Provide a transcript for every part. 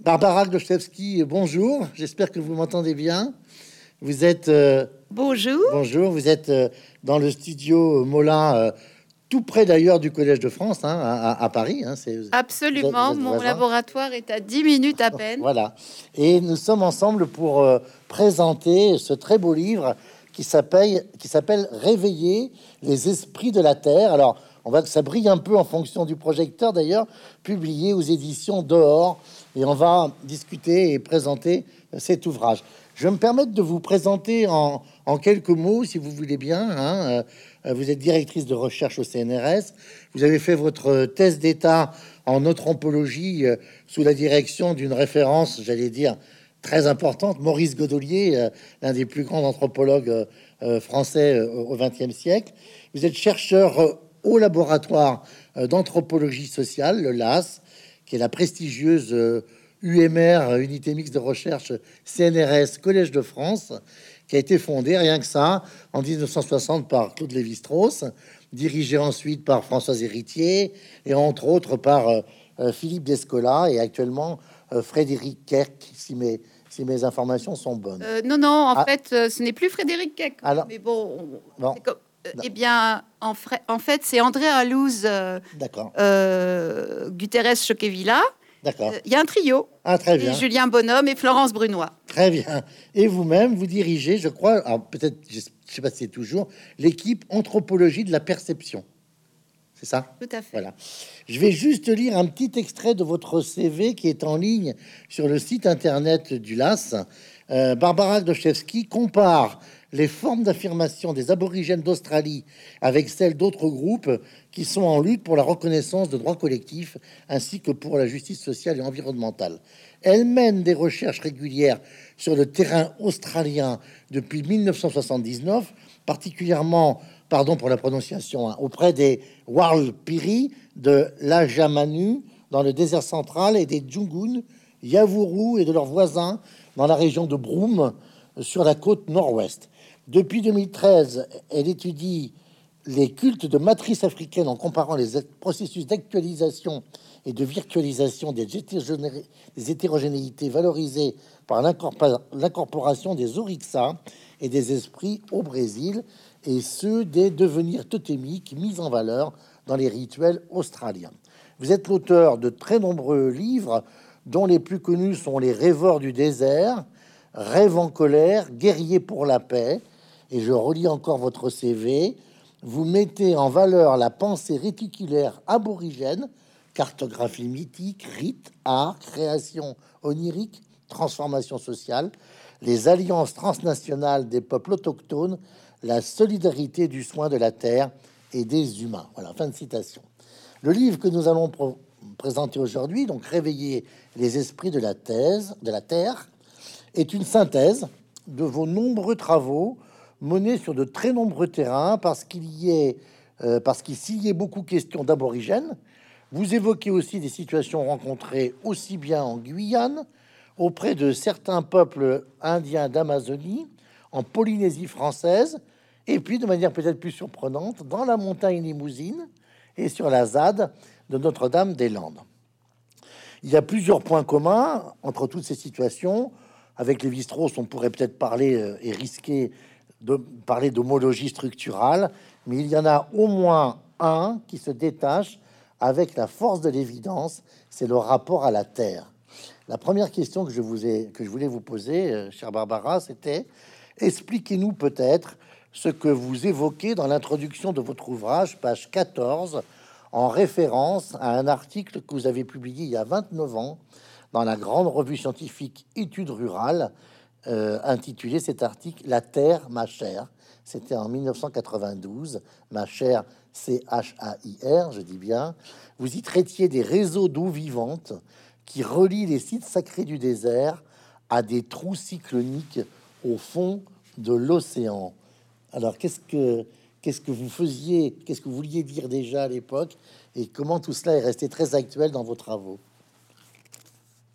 Barbara Gloszewski, bonjour. J'espère que vous m'entendez bien. Vous êtes. euh, Bonjour. bonjour, vous êtes euh, dans le studio Molin, euh, tout près d'ailleurs du Collège de France, hein, à, Paris. hein, Absolument. Vous êtes Mon laboratoire est à 10 minutes à peine. Voilà. Et nous sommes ensemble pour présenter ce très beau livre qui s'appelle qui s'appelle Réveiller les esprits de la terre. Alors, on va que ça brille un peu en fonction du projecteur d'ailleurs, publié aux éditions Dehors et on va discuter et présenter euh, cet ouvrage. Je vais me permettre de vous présenter en, quelques mots, si vous voulez bien. hein. Euh, Vous êtes directrice de recherche au CNRS. Vous avez fait votre thèse d'état en anthropologie euh, sous la direction d'une référence, j'allais dire, très importante, Maurice Godelier, euh, l'un des plus grands anthropologues euh, euh, français euh, au XXe siècle. Vous êtes chercheur euh, au laboratoire euh, d'anthropologie sociale, le LAS, qui est la prestigieuse UMR, euh, unité mixte de recherche CNRS Collège de France, qui a été fondée, rien que ça, en 1960 par Claude Lévi-Strauss, dirigée ensuite par Françoise Héritier, et entre autres par euh, euh, Philippe Descola, et actuellement Frédéric Kerk, si mes, si mes informations sont bonnes. Euh, non, non, en Ah. fait, ce n'est plus Frédéric Keck. Alors- mais bon, on- Bon. c'est comme- Non. eh bien, en, fra- en fait, c'est André Alouz, euh, euh, Guterres Choquevilla. d'accord. Euh, Il y a un trio. Ah, très Et bien. Julien Bonhomme et Florence Brunois. Très bien. Et vous-même, vous dirigez, je crois, peut-être, je ne sais pas si c'est toujours, l'équipe anthropologie de la perception. C'est ça? Tout à fait. Voilà. Je vais juste lire un petit extrait de votre CV qui est en ligne sur le site internet du LAS. Barbara Gloszewski compare les formes d'affirmation des aborigènes d'Australie avec celles d'autres groupes qui sont en lutte pour la reconnaissance de droits collectifs ainsi que pour la justice sociale et environnementale. Elle mène des recherches régulières sur le terrain australien depuis 1979, particulièrement, pardon pour la prononciation, hein, auprès des Warlpiri de l'Ajamanu dans le désert central et des Djungun, Yavuru et de leurs voisins dans la région de Broome sur la côte nord-ouest. Depuis 2013, elle étudie les cultes de matrice africaine en comparant les processus d'actualisation et de virtualisation des, hétérogéné- des hétérogénéités valorisées par l'incorpora- l'incorporation des orixas et des esprits au Brésil et ceux des devenirs totémiques mis en valeur dans les rituels australiens. Vous êtes l'auteur de très nombreux livres, dont les plus connus sont Les Rêveurs du désert, Rêve en colère, Guerrier pour la paix. Et je relis encore votre CV. Vous mettez en valeur la pensée réticulaire aborigène, cartographie mythique, rite, art, création onirique, transformation sociale, les alliances transnationales des peuples autochtones, la solidarité du soin de la terre et des humains. Voilà, fin de citation. Le livre que nous allons présenter aujourd'hui, donc Réveiller les esprits de la thèse, de la terre, est une synthèse de vos nombreux travaux menés sur de très nombreux terrains parce qu'il y est, euh, parce qu'il s'y est beaucoup question d'aborigènes. Vous évoquez aussi des situations rencontrées aussi bien en Guyane, auprès de certains peuples indiens d'Amazonie, en Polynésie française, et puis de manière peut-être plus surprenante, dans la montagne limousine et sur la ZAD de Notre-Dame-des-Landes. Il y a plusieurs points communs entre toutes ces situations. Avec les Strauss, on pourrait peut-être parler euh, et risquer de parler d'homologie structurale, mais il y en a au moins un qui se détache avec la force de l'évidence, c'est le rapport à la Terre. La première question que je, voulais vous poser, euh, chère Barbara, c'était expliquez-nous peut-être ce que vous évoquez dans l'introduction de votre ouvrage, page 14, en référence à un article que vous avez publié il y a 29 ans dans la grande revue scientifique Études rurales, euh, intitulé cet article La Terre, ma chère. C'était en 1992, ma chère C-H-A-I-R, je dis bien. Vous y traitiez des réseaux d'eau vivante qui relient les sites sacrés du désert à des trous cycloniques au fond de l'océan. Alors, qu'est-ce que qu'est-ce que vous faisiez, qu'est-ce que vous vouliez dire déjà à l'époque, et comment tout cela est resté très actuel dans vos travaux?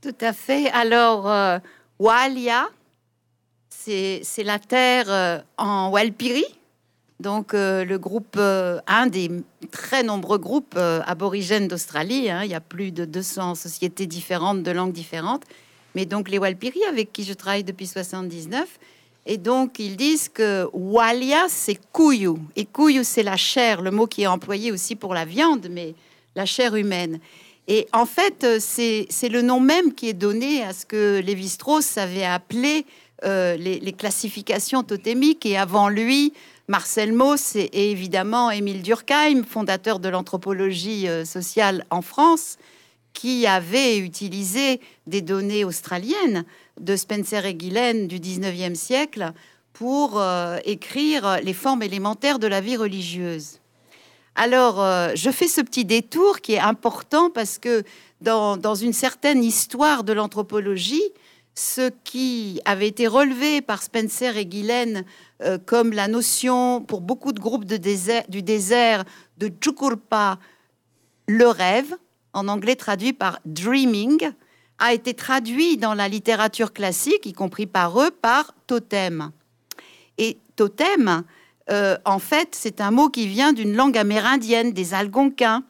Tout à fait. Alors, euh, Walia, c'est la terre euh, en Walpiri. Donc le groupe, un des très nombreux groupes aborigènes d'Australie, hein, il y a plus de 200 sociétés différentes de langues différentes, mais donc les Walpiri avec qui je travaille depuis 79 et donc, ils disent que walia, c'est couillou. Et couillou, c'est la chair, le mot qui est employé aussi pour la viande, mais la chair humaine. Et en fait, c'est le nom même qui est donné à ce que Lévi-Strauss avait appelé euh, les, classifications totémiques. Et avant lui, Marcel Mauss et, évidemment Émile Durkheim, fondateur de l'anthropologie euh, sociale en France, qui avait utilisé des données australiennes de Spencer et Gillen du 19e siècle pour euh, écrire les formes élémentaires de la vie religieuse. Alors, je fais ce petit détour qui est important parce que dans, une certaine histoire de l'anthropologie, ce qui avait été relevé par Spencer et Gillen euh, comme la notion pour beaucoup de groupes du désert de Chukurpa, le rêve, en anglais traduit par dreaming, a été traduit dans la littérature classique, y compris par eux, par totem. Et totem, euh, en fait, c'est un mot qui vient d'une langue amérindienne, des Algonquins,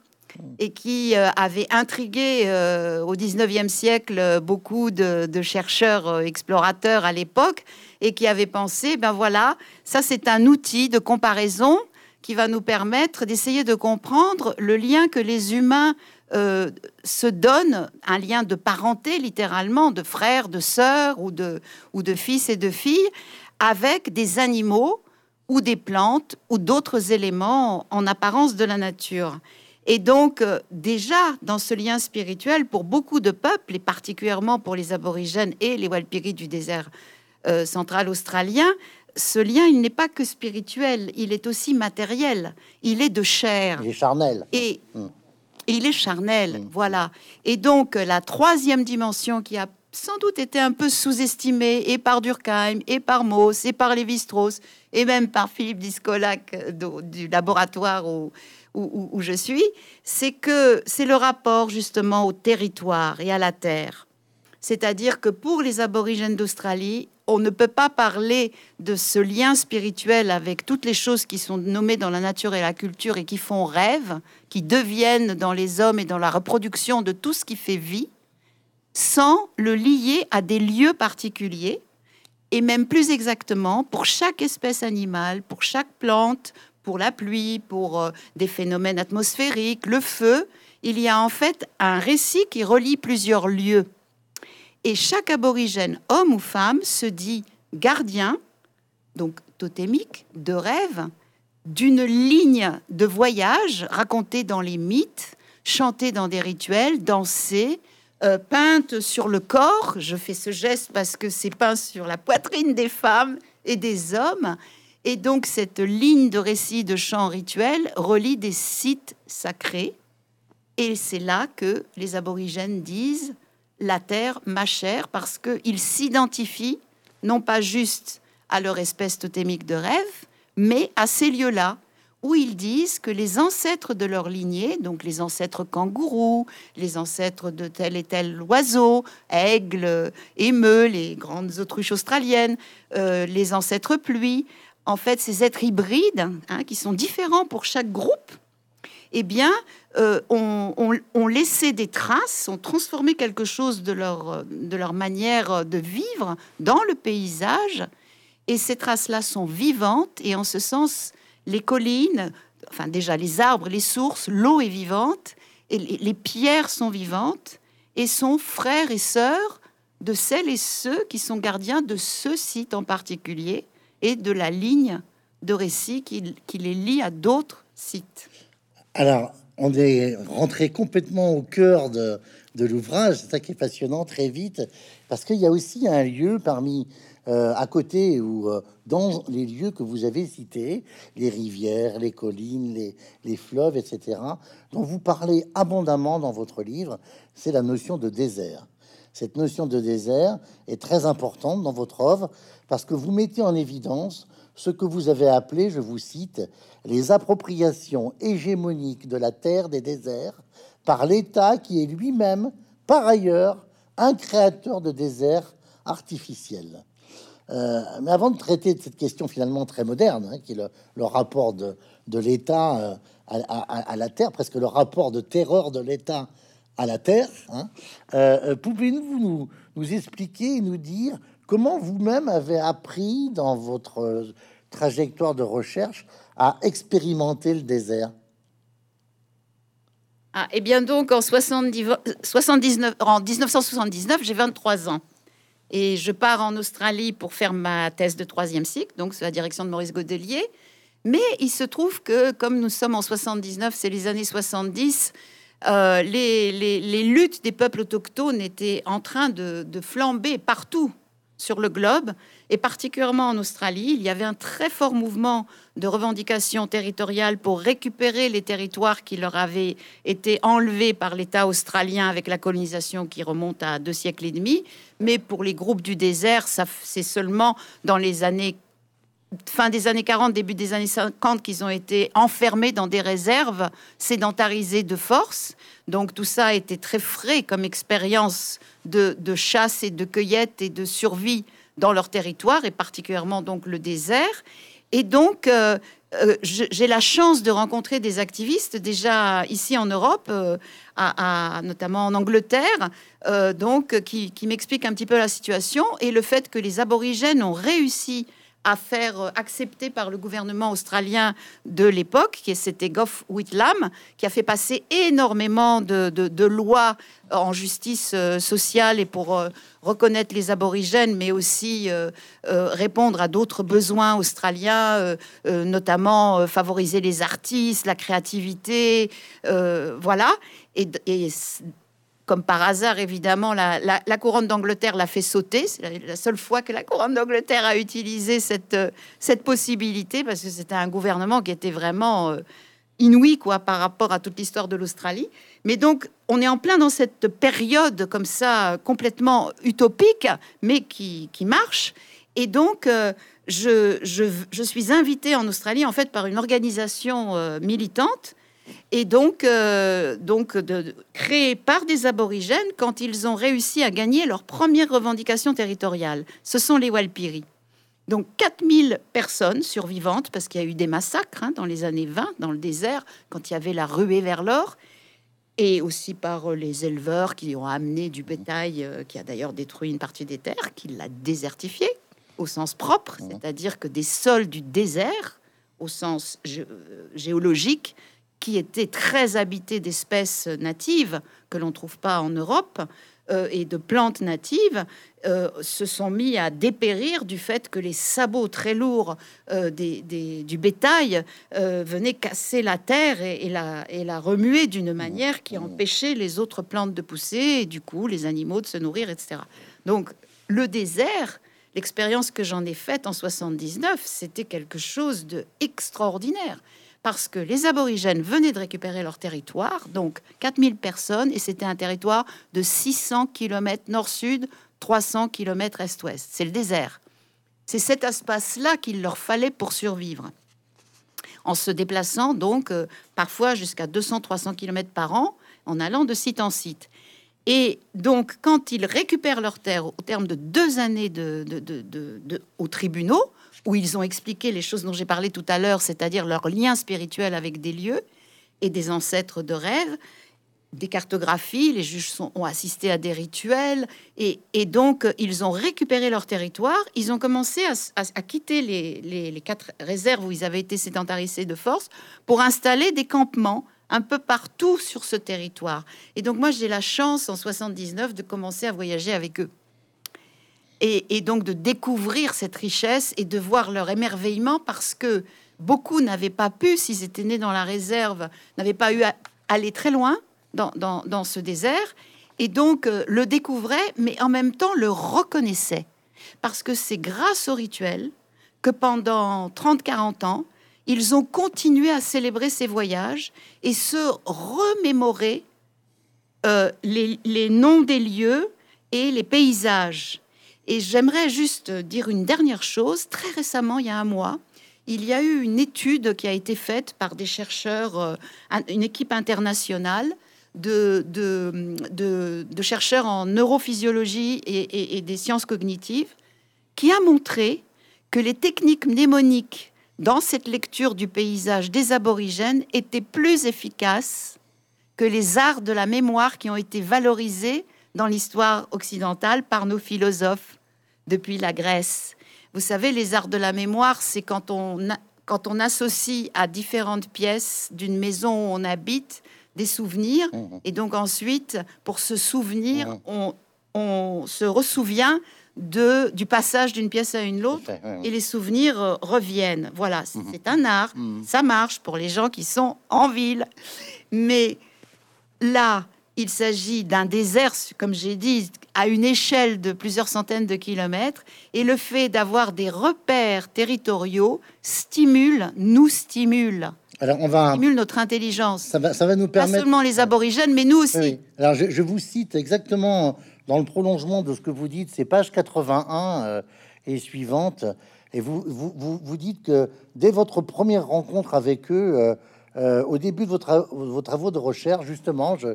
et qui euh, avait intrigué euh, au 19e siècle beaucoup de, chercheurs explorateurs à l'époque, et qui avaient pensé, ben voilà, ça c'est un outil de comparaison qui va nous permettre d'essayer de comprendre le lien que les humains euh, se donne un lien de parenté, littéralement, de frères, de sœurs ou de, ou de fils et de filles, avec des animaux ou des plantes ou d'autres éléments en apparence de la nature. Et donc, euh, déjà, dans ce lien spirituel, pour beaucoup de peuples, et particulièrement pour les aborigènes et les Walpiri du désert euh, central australien, ce lien, il n'est pas que spirituel, il est aussi matériel, il est de chair. Il est charnel. Et hum il est charnel, mm. voilà. Et donc, la troisième dimension qui a sans doute été un peu sous-estimée et par Durkheim, et par Mauss, et par Lévi-Strauss, et même par Philippe Discolac euh, du laboratoire où, où je suis, c'est que c'est le rapport justement au territoire et à la terre. C'est-à-dire que pour les aborigènes d'Australie, on ne peut pas parler de ce lien spirituel avec toutes les choses qui sont nommées dans la nature et la culture et qui font rêve, qui deviennent dans les hommes et dans la reproduction de tout ce qui fait vie, sans le lier à des lieux particuliers, et même plus exactement pour chaque espèce animale, pour chaque plante, pour la pluie, pour euh, des phénomènes atmosphériques, le feu, il y a en fait un récit qui relie plusieurs lieux. Et chaque aborigène, homme ou femme, se dit gardien, donc totémique, de rêve, d'une ligne de voyage racontée dans les mythes, chantée dans des rituels, dansée, euh, peinte sur le corps. Je fais ce geste parce que c'est peint sur la poitrine des femmes et des hommes. Et donc cette ligne de récit de chants rituels relie des sites sacrés. Et c'est là que les aborigènes disent la terre ma chère parce qu'ils s'identifient non pas juste à leur espèce totémique de rêve, mais à ces lieux-là où ils disent que les ancêtres de leur lignée, donc les ancêtres kangourous, les ancêtres de tel et tel oiseau, aigle, émeu, les grandes autruches australiennes, euh, les ancêtres pluies, en fait, ces êtres hybrides, hein, qui sont différents pour chaque groupe, eh bien, euh, ont, laissé des traces, ont transformé quelque chose de leur, de leur manière de vivre dans le paysage. Et ces traces-là sont vivantes et en ce sens, les collines, enfin déjà les arbres, les sources, l'eau est vivante et les, pierres sont vivantes et sont frères et sœurs de celles et ceux qui sont gardiens de ce site en particulier et de la ligne de récit qui, les lie à d'autres sites. Alors, on est rentré complètement au cœur de, l'ouvrage, c'est ça qui est passionnant très vite, parce qu'il y a aussi un lieu parmi euh, à côté ou euh, dans les lieux que vous avez cités, les rivières, les collines, les, fleuves, etc., dont vous parlez abondamment dans votre livre, c'est la notion de désert. Cette notion de désert est très importante dans votre œuvre parce que vous mettez en évidence ce que vous avez appelé, je vous cite, les appropriations hégémoniques de la terre des déserts par l'État qui est lui-même, par ailleurs, un créateur de déserts artificiels. mais avant de traiter de cette question finalement très moderne, hein, qui est le, rapport de, l'État à, la Terre, presque le rapport de terreur de l'État à la Terre, hein, pouvez-vous nous, nous expliquer et nous dire comment vous-même avez appris dans votre trajectoire de recherche à expérimenter le désert? Ah, Eh bien donc en, 79, en 1979, j'ai 23 ans. Et je pars en Australie pour faire ma thèse de troisième cycle, donc sous la direction de Maurice Godelier. Mais il se trouve que, comme nous sommes en 79, c'est les années 70, euh, les, luttes des peuples autochtones étaient en train de flamber partout sur le globe, et particulièrement en Australie. Il y avait un très fort mouvement de revendication territoriale pour récupérer les territoires qui leur avaient été enlevés par l'État australien avec la colonisation qui remonte à deux siècles et demi. Mais pour les groupes du désert, c'est seulement dans les années fin des années 40, début des années 50, qu'ils ont été enfermés dans des réserves sédentarisées de force. Donc tout ça a été très frais comme expérience de, chasse et de cueillette et de survie dans leur territoire, et particulièrement donc le désert. Et donc, euh, euh, j'ai la chance de rencontrer des activistes déjà ici en Europe, euh, notamment en Angleterre, donc qui m'expliquent un petit peu la situation et le fait que les aborigènes ont réussi à faire euh, accepter par le gouvernement australien de l'époque, qui c'était Gough Whitlam, qui a fait passer énormément de, lois en justice euh, sociale et pour euh, reconnaître les aborigènes, mais aussi répondre à d'autres besoins australiens, notamment favoriser les artistes, la créativité, voilà. Et, comme par hasard, évidemment, la, couronne d'Angleterre l'a fait sauter. C'est la, seule fois que la couronne d'Angleterre a utilisé cette, euh, possibilité, parce que c'était un gouvernement qui était vraiment euh, inouï quoi, par rapport à toute l'histoire de l'Australie. Mais donc, on est en plein dans cette période comme ça, complètement utopique, mais qui, marche. Et donc, euh, je, suis invitée en Australie, en fait, par une organisation militante et donc, euh, donc de, créé par des aborigènes quand ils ont réussi à gagner leur première revendication territoriale. Ce sont les Walpiri. Donc 4000 personnes survivantes, parce qu'il y a eu des massacres hein, dans les années 20 dans le désert, quand il y avait la ruée vers l'or, et aussi par euh, les éleveurs qui ont amené du bétail, euh, qui a d'ailleurs détruit une partie des terres, qui l'a désertifié au sens propre, mmh. c'est-à-dire que des sols du désert, au sens géologique, qui était très habité d'espèces natives que l'on ne trouve pas en Europe euh, et de plantes natives, euh, se sont mis à dépérir du fait que les sabots très lourds euh, du bétail venaient casser la terre et, la, et la remuer d'une manière qui empêchait les autres plantes de pousser et du coup les animaux de se nourrir, etc. Donc le désert, l'expérience que j'en ai faite en 79, c'était quelque chose de extraordinaire parce que les aborigènes venaient de récupérer leur territoire, donc 4000 personnes, et c'était un territoire de 600 km nord-sud, 300 km est-ouest. C'est le désert. C'est cet espace-là qu'il leur fallait pour survivre. En se déplaçant donc euh, parfois jusqu'à 200-300 km par an, en allant de site en site. Et donc, quand ils récupèrent leur terre au terme de deux années de, de, aux tribunaux, où ils ont expliqué les choses dont j'ai parlé tout à l'heure, c'est-à-dire leur lien spirituel avec des lieux et des ancêtres de rêve, des cartographies, les juges ont assisté à des rituels, et, donc ils ont récupéré leur territoire, ils ont commencé à, quitter les, quatre réserves où ils avaient été sédentarisés de force pour installer des campements un peu partout sur ce territoire. Et donc moi j'ai la chance en 79 de commencer à voyager avec eux et, donc de découvrir cette richesse et de voir leur émerveillement parce que beaucoup n'avaient pas pu, s'ils étaient nés dans la réserve, n'avaient pas eu à aller très loin dans, ce désert et donc euh, le découvraient, mais en même temps le reconnaissaient. Parce que c'est grâce au rituel que pendant 30-40 ans, ils ont continué à célébrer ces voyages et se remémorer euh, les noms des lieux et les paysages et j'aimerais juste dire une dernière chose. Très récemment, il y a un mois, il y a eu une étude qui a été faite par des chercheurs, euh, une équipe internationale de, de, chercheurs en neurophysiologie et, des sciences cognitives, qui a montré que les techniques mnémoniques dans cette lecture du paysage des aborigènes étaient plus efficaces que les arts de la mémoire qui ont été valorisés dans l'histoire occidentale par nos philosophes depuis la Grèce. Vous savez, les arts de la mémoire, c'est quand on, quand on associe à différentes pièces d'une maison où on habite des souvenirs. Mmh. Et donc ensuite, pour se souvenir, mmh. on, on se ressouvient de, du passage d'une pièce à une autre et les souvenirs euh, reviennent. Voilà, c'est mhm. un art, ça marche pour les gens qui sont en ville. Mais là, il s'agit d'un désert, comme j'ai dit, à une échelle de plusieurs centaines de kilomètres, et le fait d'avoir des repères territoriaux stimule, nous stimule. Alors on va stimule notre intelligence. Ça va, ça va nous permettre. Pas seulement les aborigènes, mais nous aussi. Alors je, je, vous cite exactement dans le prolongement de ce que vous dites, c'est page 81 euh, et suivante, et vous, vous, vous, dites que dès votre première rencontre avec eux, euh, au début de vos, travaux de recherche, justement, je,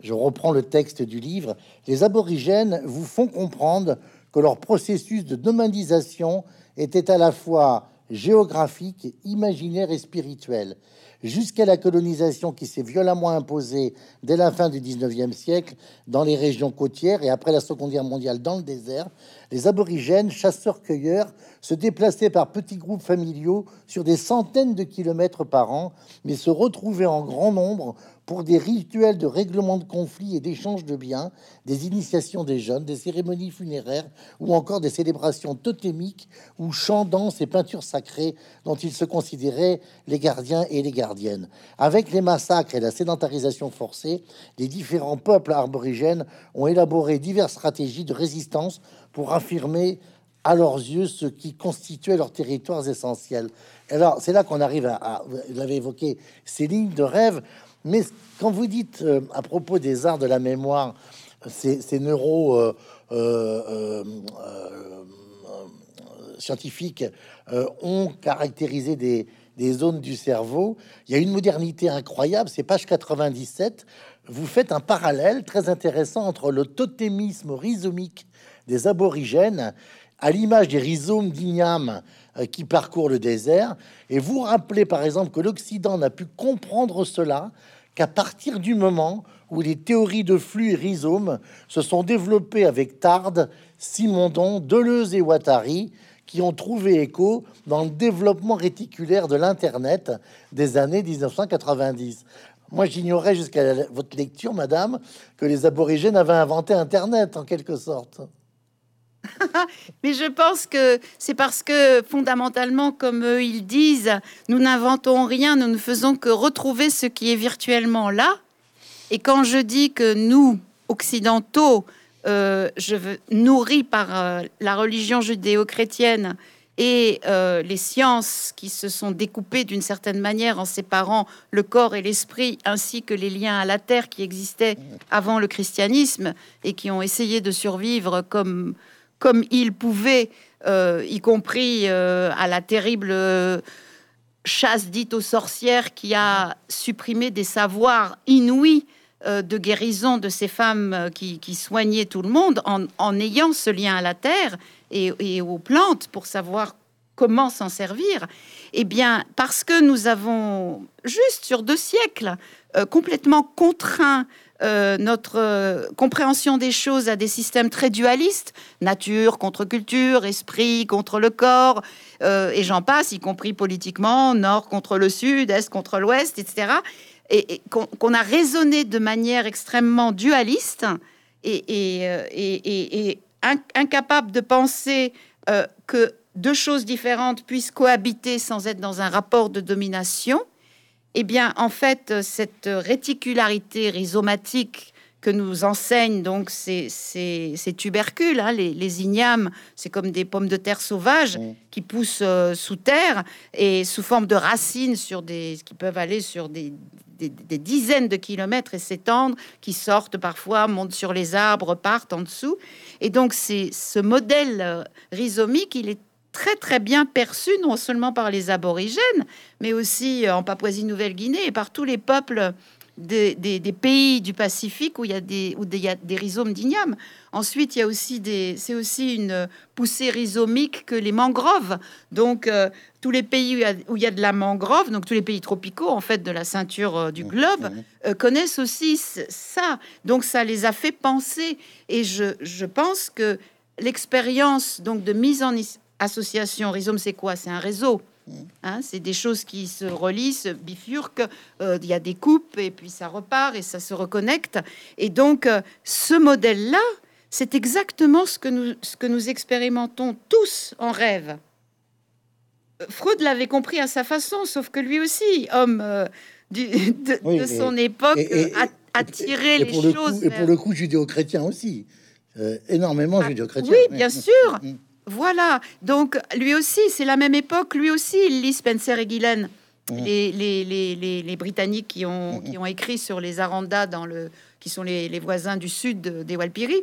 je, reprends le texte du livre, les aborigènes vous font comprendre que leur processus de nomadisation était à la fois géographique, imaginaire et spirituel jusqu'à la colonisation qui s'est violemment imposée dès la fin du 19e siècle dans les régions côtières et après la Seconde Guerre mondiale dans le désert, les aborigènes, chasseurs-cueilleurs, se déplaçaient par petits groupes familiaux sur des centaines de kilomètres par an, mais se retrouvaient en grand nombre pour des rituels de règlement de conflits et d'échange de biens, des initiations des jeunes, des cérémonies funéraires ou encore des célébrations totémiques ou chants, danses et peintures sacrées dont ils se considéraient les gardiens et les gardiennes. Avec les massacres et la sédentarisation forcée, les différents peuples aborigènes ont élaboré diverses stratégies de résistance pour affirmer à leurs yeux ce qui constituait leurs territoires essentiels. Alors, c'est là qu'on arrive à, à, vous l'avez évoqué, ces lignes de rêve. Mais quand vous dites euh, à propos des arts de la mémoire, ces, ces neuro euh, euh, scientifiques ont caractérisé des, zones du cerveau, il y a une modernité incroyable. C'est page 97. Vous faites un parallèle très intéressant entre le totémisme rhizomique des aborigènes à l'image des rhizomes d'igname qui parcourent le désert. Et vous rappelez par exemple que l'Occident n'a pu comprendre cela qu'à partir du moment où les théories de flux et rhizomes se sont développées avec Tarde, Simondon, Deleuze et Guattari, qui ont trouvé écho dans le développement réticulaire de l'Internet des années 1990. Moi, j'ignorais jusqu'à votre lecture, madame, que les aborigènes avaient inventé Internet, en quelque sorte. Mais je pense que c'est parce que fondamentalement, comme ils disent, nous n'inventons rien, nous ne faisons que retrouver ce qui est virtuellement là. Et quand je dis que nous, occidentaux, euh, je veux, nourris par euh, la religion judéo-chrétienne et euh, les sciences qui se sont découpées d'une certaine manière en séparant le corps et l'esprit, ainsi que les liens à la terre qui existaient avant le christianisme et qui ont essayé de survivre comme comme il pouvait, euh, y compris euh, à la terrible euh, chasse dite aux sorcières qui a supprimé des savoirs inouïs de guérison de ces femmes qui, soignaient tout le monde en, ayant ce lien à la terre et, aux plantes pour savoir comment s'en servir. Eh bien, parce que nous avons, juste sur deux siècles, complètement contraint euh, notre euh, compréhension des choses à des systèmes très dualistes, nature contre culture, esprit contre le corps, euh, et j'en passe, y compris politiquement, nord contre le sud, est contre l'ouest, etc. Et, qu'on a raisonné de manière extrêmement dualiste et, et incapable de penser que deux choses différentes puissent cohabiter sans être dans un rapport de domination eh bien, en fait, cette réticularité rhizomatique que nous enseignent donc ces, tubercules, hein, les, ignames, c'est comme des pommes de terre sauvages qui poussent euh, sous terre et sous forme de racines sur des, qui peuvent aller sur des, dizaines de kilomètres et s'étendre, qui sortent parfois, montent sur les arbres, partent en dessous. Et donc, c'est ce modèle euh, rhizomique, il est très très bien perçu non seulement par les aborigènes, mais aussi euh, en Papouasie-Nouvelle-Guinée et par tous les peuples des, des, pays du Pacifique où il y a des, où y a des rhizomes d'igname. Ensuite, il y a aussi des, c'est aussi une poussée rhizomique que les mangroves. Donc, euh, tous les pays où il, y a, de la mangrove, donc tous les pays tropicaux en fait de la ceinture euh, du mmh. globe, mmh. Euh, connaissent aussi ça. Donc, ça les a fait penser. Et je, je pense que l'expérience donc de mise en association, rhizome, c'est quoi? C'est un réseau. Hein, c'est des choses qui se relient, bifurquent, euh, il y a des coupes et puis ça repart et ça se reconnecte. Et donc, euh, ce modèle-là, c'est exactement ce que, nous, ce que nous expérimentons tous en rêve. Euh, Freud l'avait compris à sa façon, sauf que lui aussi, homme de, son époque, a, tiré les choses. et pour le coup, judéo-chrétien aussi. énormément ah, judéo-chrétien. Oui, bien sûr. Mm, mm. Voilà, donc lui aussi, c'est la même époque, lui aussi, il lit Spencer et Gillen, les, les, Britanniques qui ont, qui ont écrit sur les Arandas, dans le, qui sont les, voisins du sud des Walpiri.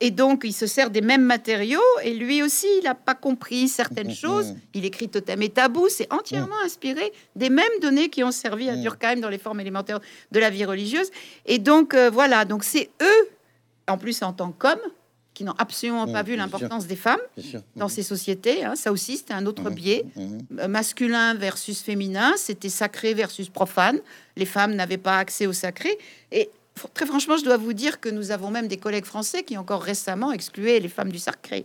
Et donc, il se sert des mêmes matériaux, et lui aussi, il n'a pas compris certaines choses. Il écrit Totem et Tabou, c'est entièrement inspiré des mêmes données qui ont servi à Durkheim dans les formes élémentaires de la vie religieuse. Et donc, euh, voilà, donc c'est eux, en plus en tant qu'hommes, qui n'ont absolument pas mmh, vu l'importance des femmes dans mmh. ces sociétés. Hein. Ça aussi, c'était un autre mmh, biais. Masculin versus féminin, c'était sacré versus profane. Les femmes n'avaient pas accès au sacré. Et très franchement, je dois vous dire que nous avons même des collègues français qui encore récemment exclué les femmes du sacré.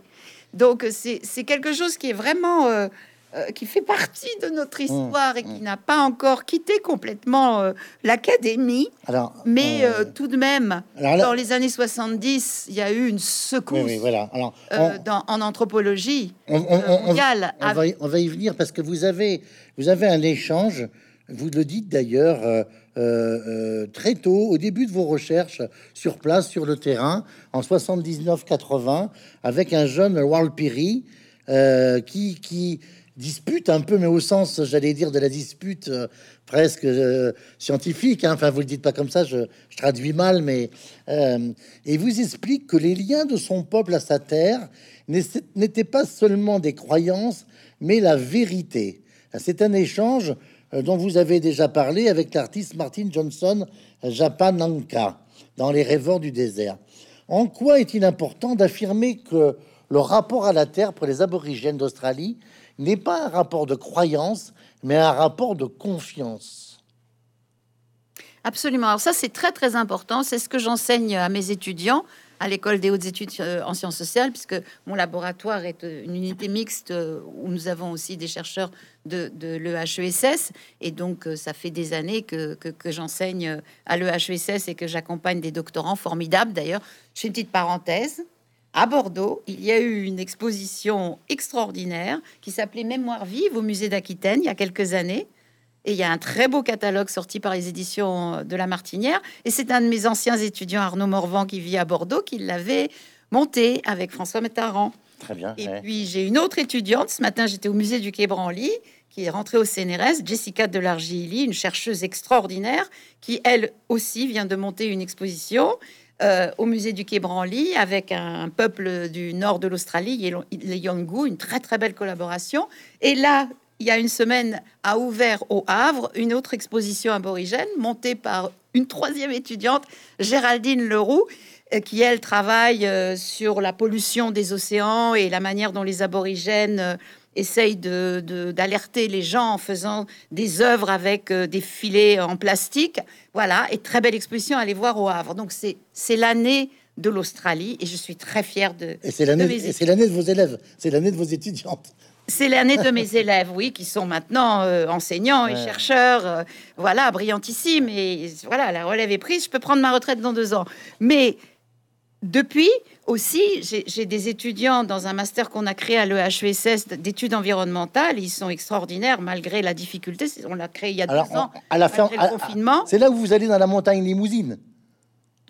Donc c'est quelque chose qui est vraiment... Euh, euh, qui fait partie de notre mmh, histoire et qui mmh. n'a pas encore quitté complètement euh, l'académie. Alors, mais euh, tout de même, dans les années 70, il y a eu une secousse voilà. Alors, en anthropologie on, mondiale. On, va, on, va, y venir parce que vous avez, vous avez un échange, vous le dites d'ailleurs, très tôt, au début de vos recherches sur place, sur le terrain, en 79-80, avec un jeune Warl Piri, qui, qui, dispute un peu, mais au sens, j'allais dire, de la dispute euh, presque euh, scientifique. Hein. Enfin, vous le dites pas comme ça, je, traduis mal, mais euh, et vous explique que les liens de son peuple à sa terre n'étaient pas seulement des croyances, mais la vérité. C'est un échange dont vous avez déjà parlé avec l'artiste Martin Johnson Japananka dans Les Rêveurs du désert. En quoi est-il important d'affirmer que le rapport à la terre pour les aborigènes d'Australie n'est pas un rapport de croyance, mais un rapport de confiance. Absolument. Alors ça, c'est très très important. C'est ce que j'enseigne à mes étudiants à l'école des hautes études euh, en sciences sociales, puisque mon laboratoire est euh, une unité mixte euh, où nous avons aussi des chercheurs de, de l'EHESS. Et donc, ça fait des années que, que, j'enseigne à l'EHESS et que j'accompagne des doctorants formidables. D'ailleurs, je une petite parenthèse à Bordeaux, il y a eu une exposition extraordinaire qui s'appelait Mémoire vive au musée d'Aquitaine il y a quelques années. Et il y a un très beau catalogue sorti par les éditions de La Martinière. Et c'est un de mes anciens étudiants, Arnaud Morvan, qui vit à Bordeaux, qui l'avait monté avec François Métaran. Très bien. Et puis j'ai une autre étudiante. Ce matin, j'étais au musée du Quai Branly, qui est rentrée au CNRS, Jessica Delargilly, une chercheuse extraordinaire, qui elle aussi vient de monter une exposition euh, au musée du Quai Branly avec un, peuple du nord de l'Australie, les Yolngu, une très très belle collaboration. Et là, il y a une semaine, a ouvert au Havre une autre exposition aborigène montée par une troisième étudiante, Géraldine Leroux, euh, qui elle travaille euh, sur la pollution des océans et la manière dont les aborigènes essaye d'alerter les gens en faisant des œuvres avec euh, des filets en plastique. Voilà, et très belle exposition à aller voir au Havre. Donc c'est l'année de l'Australie et je suis très fière de. Et c'est l'année de, vos élèves, c'est l'année de vos étudiantes. C'est l'année de mes élèves, oui, qui sont maintenant euh, enseignants et chercheurs, euh, voilà, brillantissimes. Et voilà, la relève est prise. Je peux prendre ma retraite dans deux ans. Mais depuis, aussi, j'ai des étudiants dans un master qu'on a créé à l'EHESS d'études environnementales. Ils sont extraordinaires malgré la difficulté. On l'a créé il y a deux ans. À la fin, confinement. C'est là où vous allez dans la montagne limousine.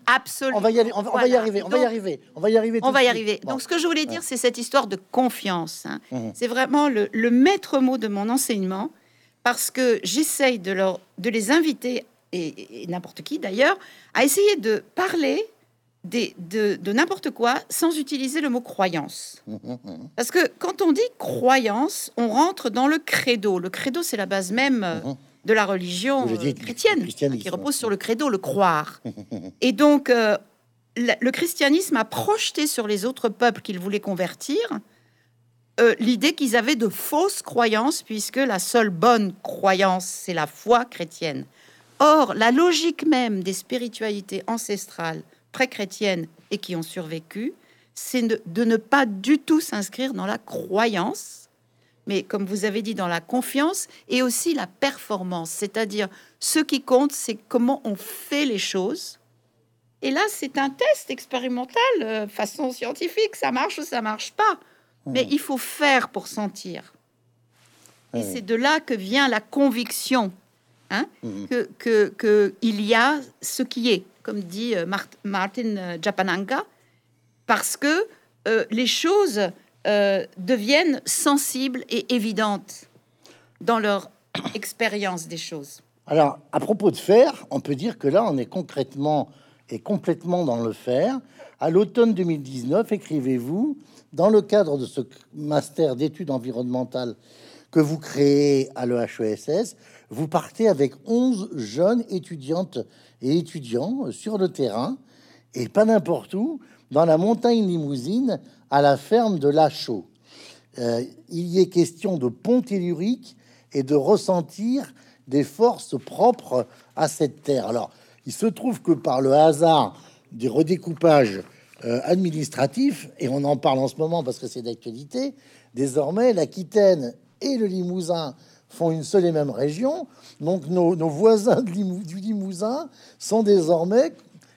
Absolument. On va y, aller, on va, y arriver. On va y arriver. On va y arriver. On va y arriver. Donc, ce que je voulais dire, c'est cette histoire de confiance. Hein. Mmh. C'est vraiment le, maître mot de mon enseignement parce que j'essaye de, leur, de les inviter, et n'importe qui d'ailleurs, à essayer de parler de, n'importe quoi sans utiliser le mot croyance. Parce que quand on dit croyance, on rentre dans le credo. Le credo, c'est la base même de la religion euh, chrétienne, christianisme. qui repose sur le credo, le croire. Et donc, euh, le le christianisme a projeté sur les autres peuples qu'il voulait convertir euh, l'idée qu'ils avaient de fausses croyances, puisque la seule bonne croyance, c'est la foi chrétienne. Or, la logique même des spiritualités ancestrales pré-chrétiennes et qui ont survécu, c'est de, ne pas du tout s'inscrire dans la croyance, mais comme vous avez dit, dans la confiance et aussi la performance. C'est-à-dire, ce qui compte, c'est comment on fait les choses. Et là, c'est un test expérimental, euh, façon scientifique, ça marche ou ça marche pas. Mais il faut faire pour sentir. Et Ouais. c'est de là que vient la conviction hein, Mhm. que, que, que il y a ce qui est, comme dit euh, Mart- Martin euh, Japananga, parce que euh, les choses deviennent sensibles et évidentes dans leur expérience des choses. Alors, à propos de faire, on peut dire que là, on est concrètement et complètement dans le faire. À l'automne 2019, écrivez-vous, dans le cadre de ce master d'études environnementales que vous créez à l'EHESS, vous partez avec 11 jeunes étudiantes et étudiants sur le terrain, et pas n'importe où, dans la montagne limousine, à la ferme de La Chaux. Euh, il y est question de pont tellurique et de ressentir des forces propres à cette terre. Alors, il se trouve que par le hasard des redécoupages euh, administratifs, et on en parle en ce moment parce que c'est d'actualité, désormais l'Aquitaine et le Limousin font une seule et même région. Donc nos, voisins du Limousin sont désormais,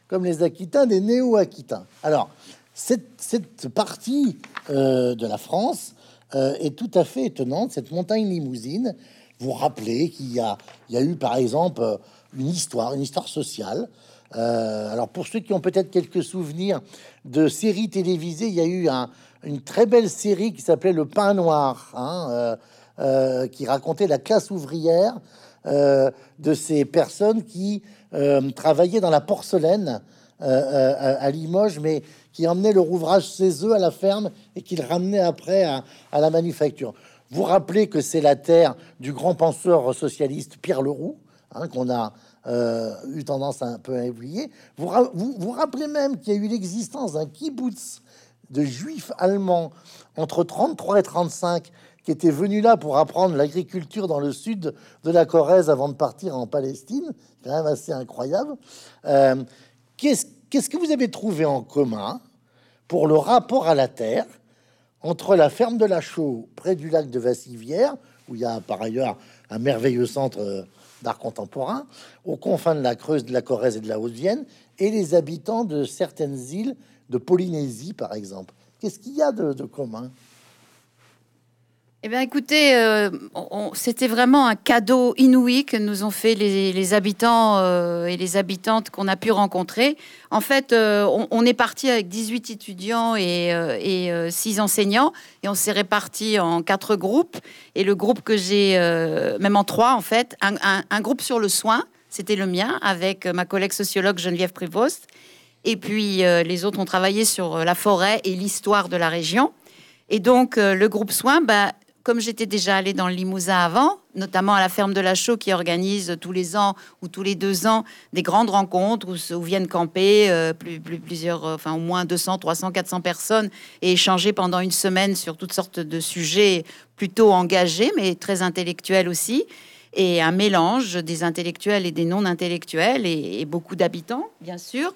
comme les Aquitains, des néo-Aquitains. Alors, cette, cette partie euh, de la France euh, est tout à fait étonnante, cette montagne limousine. Vous rappelez qu'il y y a eu, par exemple, euh, une histoire, une histoire sociale. Alors, pour ceux qui ont peut-être quelques souvenirs de séries télévisées, il y a eu un- une très belle série qui s'appelait Le Pain Noir, hein, euh, qui racontait la classe ouvrière euh, de ces personnes qui euh, travaillaient dans la porcelaine à Limoges, mais qui emmenaient leur ouvrage chez eux à la ferme et qu'ils ramenaient après à, la manufacture. Vous rappelez que c'est la terre du grand penseur socialiste Pierre Leroux, hein, qu'on a eu tendance à un peu à oublier. Vous vous rappelez même qu'il y a eu l'existence d'un kibbutz de juifs allemands entre 33 et 35 qui étaient venus là pour apprendre l'agriculture dans le sud de la Corrèze avant de partir en Palestine. Quand même assez incroyable. Euh, Qu'est-ce que vous avez trouvé en commun pour le rapport à la terre entre la ferme de la Chaux, près du lac de Vassivière, où il y a par ailleurs un merveilleux centre euh, d'art contemporain, aux confins de la Creuse, de la Corrèze et de la Haute-Vienne, et les habitants de certaines îles de Polynésie, par exemple? Qu'est-ce qu'il y a de commun? Eh bien, écoutez, euh, c'était vraiment un cadeau inouï que nous ont fait les, habitants euh, et les habitantes qu'on a pu rencontrer. En fait, euh, on, est parti avec 18 étudiants et, et, euh, 6 enseignants, et on s'est répartis en quatre groupes. Et le groupe que j'ai, même en trois en fait, un, groupe sur le soin, c'était le mien, avec ma collègue sociologue Geneviève Prévost. Et puis les autres ont travaillé sur la forêt et l'histoire de la région. Et donc, le groupe soins, bah, comme j'étais déjà allée dans le Limousin avant, notamment à la ferme de la Chaux qui organise tous les ans ou tous les deux ans des grandes rencontres où, viennent camper euh, plus, plus- plusieurs, euh, enfin au moins 200, 300, 400 personnes et échanger pendant une semaine sur toutes sortes de sujets plutôt engagés, mais très intellectuels aussi. Et un mélange des intellectuels et des non-intellectuels et beaucoup d'habitants, bien sûr.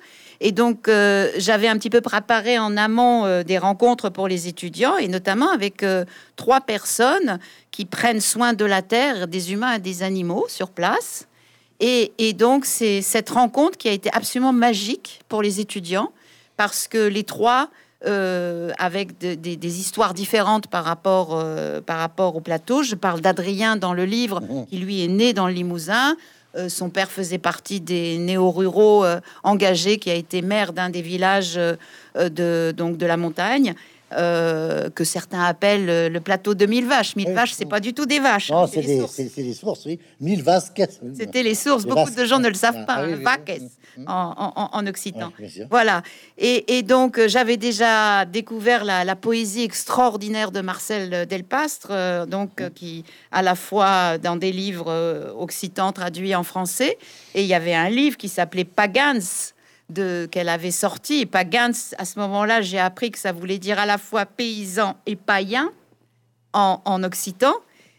Et donc, euh, j'avais un petit peu préparé en amont euh, des rencontres pour les étudiants, et notamment avec euh, trois personnes qui prennent soin de la terre, des humains et des animaux sur place. Et, et donc, c'est cette rencontre qui a été absolument magique pour les étudiants, parce que les trois, avec de- des- des histoires différentes par rapport, par rapport au plateau, je parle d'Adrien dans le livre, qui lui est né dans le Limousin. Euh, son père faisait partie des néo-ruraux euh, engagés, qui a été maire d'un des villages euh, de, donc de la montagne. Que certains appellent le plateau de mille vaches. Mille vaches, c'est pas du tout des vaches. Non, c'est des, sources, oui. Mille vaches. C'était les sources. Beaucoup de gens ne le savent pas. Ah, en, en, occitan. voilà. Et, donc, euh, j'avais déjà découvert la, poésie extraordinaire de Marcel Delpastre, donc qui, à la fois dans des livres occitans traduits en français, et il y avait un livre qui s'appelait Pagans qu'elle avait sorti. Et Pagans, à ce moment-là, j'ai appris que ça voulait dire à la fois paysan et païen en, occitan.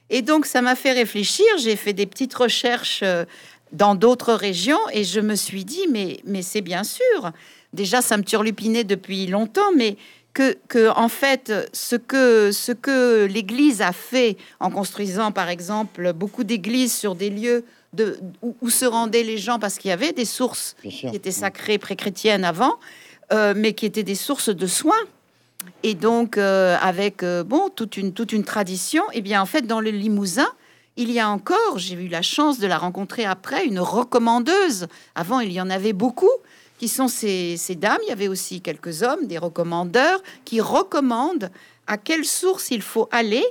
Et donc, ça m'a fait réfléchir. J'ai fait des petites recherches euh, dans d'autres régions et je me suis dit, mais, mais c'est bien sûr. Déjà, ça me turlupinait depuis longtemps, mais que, que, en fait, ce que, ce que l'Église a fait en construisant, par exemple, beaucoup d'églises sur des lieux où, se rendaient les gens parce qu'il y avait des sources qui étaient sacrées pré-chrétiennes avant, euh, mais qui étaient des sources de soins. Et donc, euh, avec euh, bon toute une, toute une tradition, et eh bien en fait, dans le Limousin, il y a encore, j'ai eu la chance de la rencontrer après, une recommandeuse. Avant, il y en avait beaucoup qui sont ces, ces dames. Il y avait aussi quelques hommes, des recommandeurs, qui recommandent à quelle source il faut aller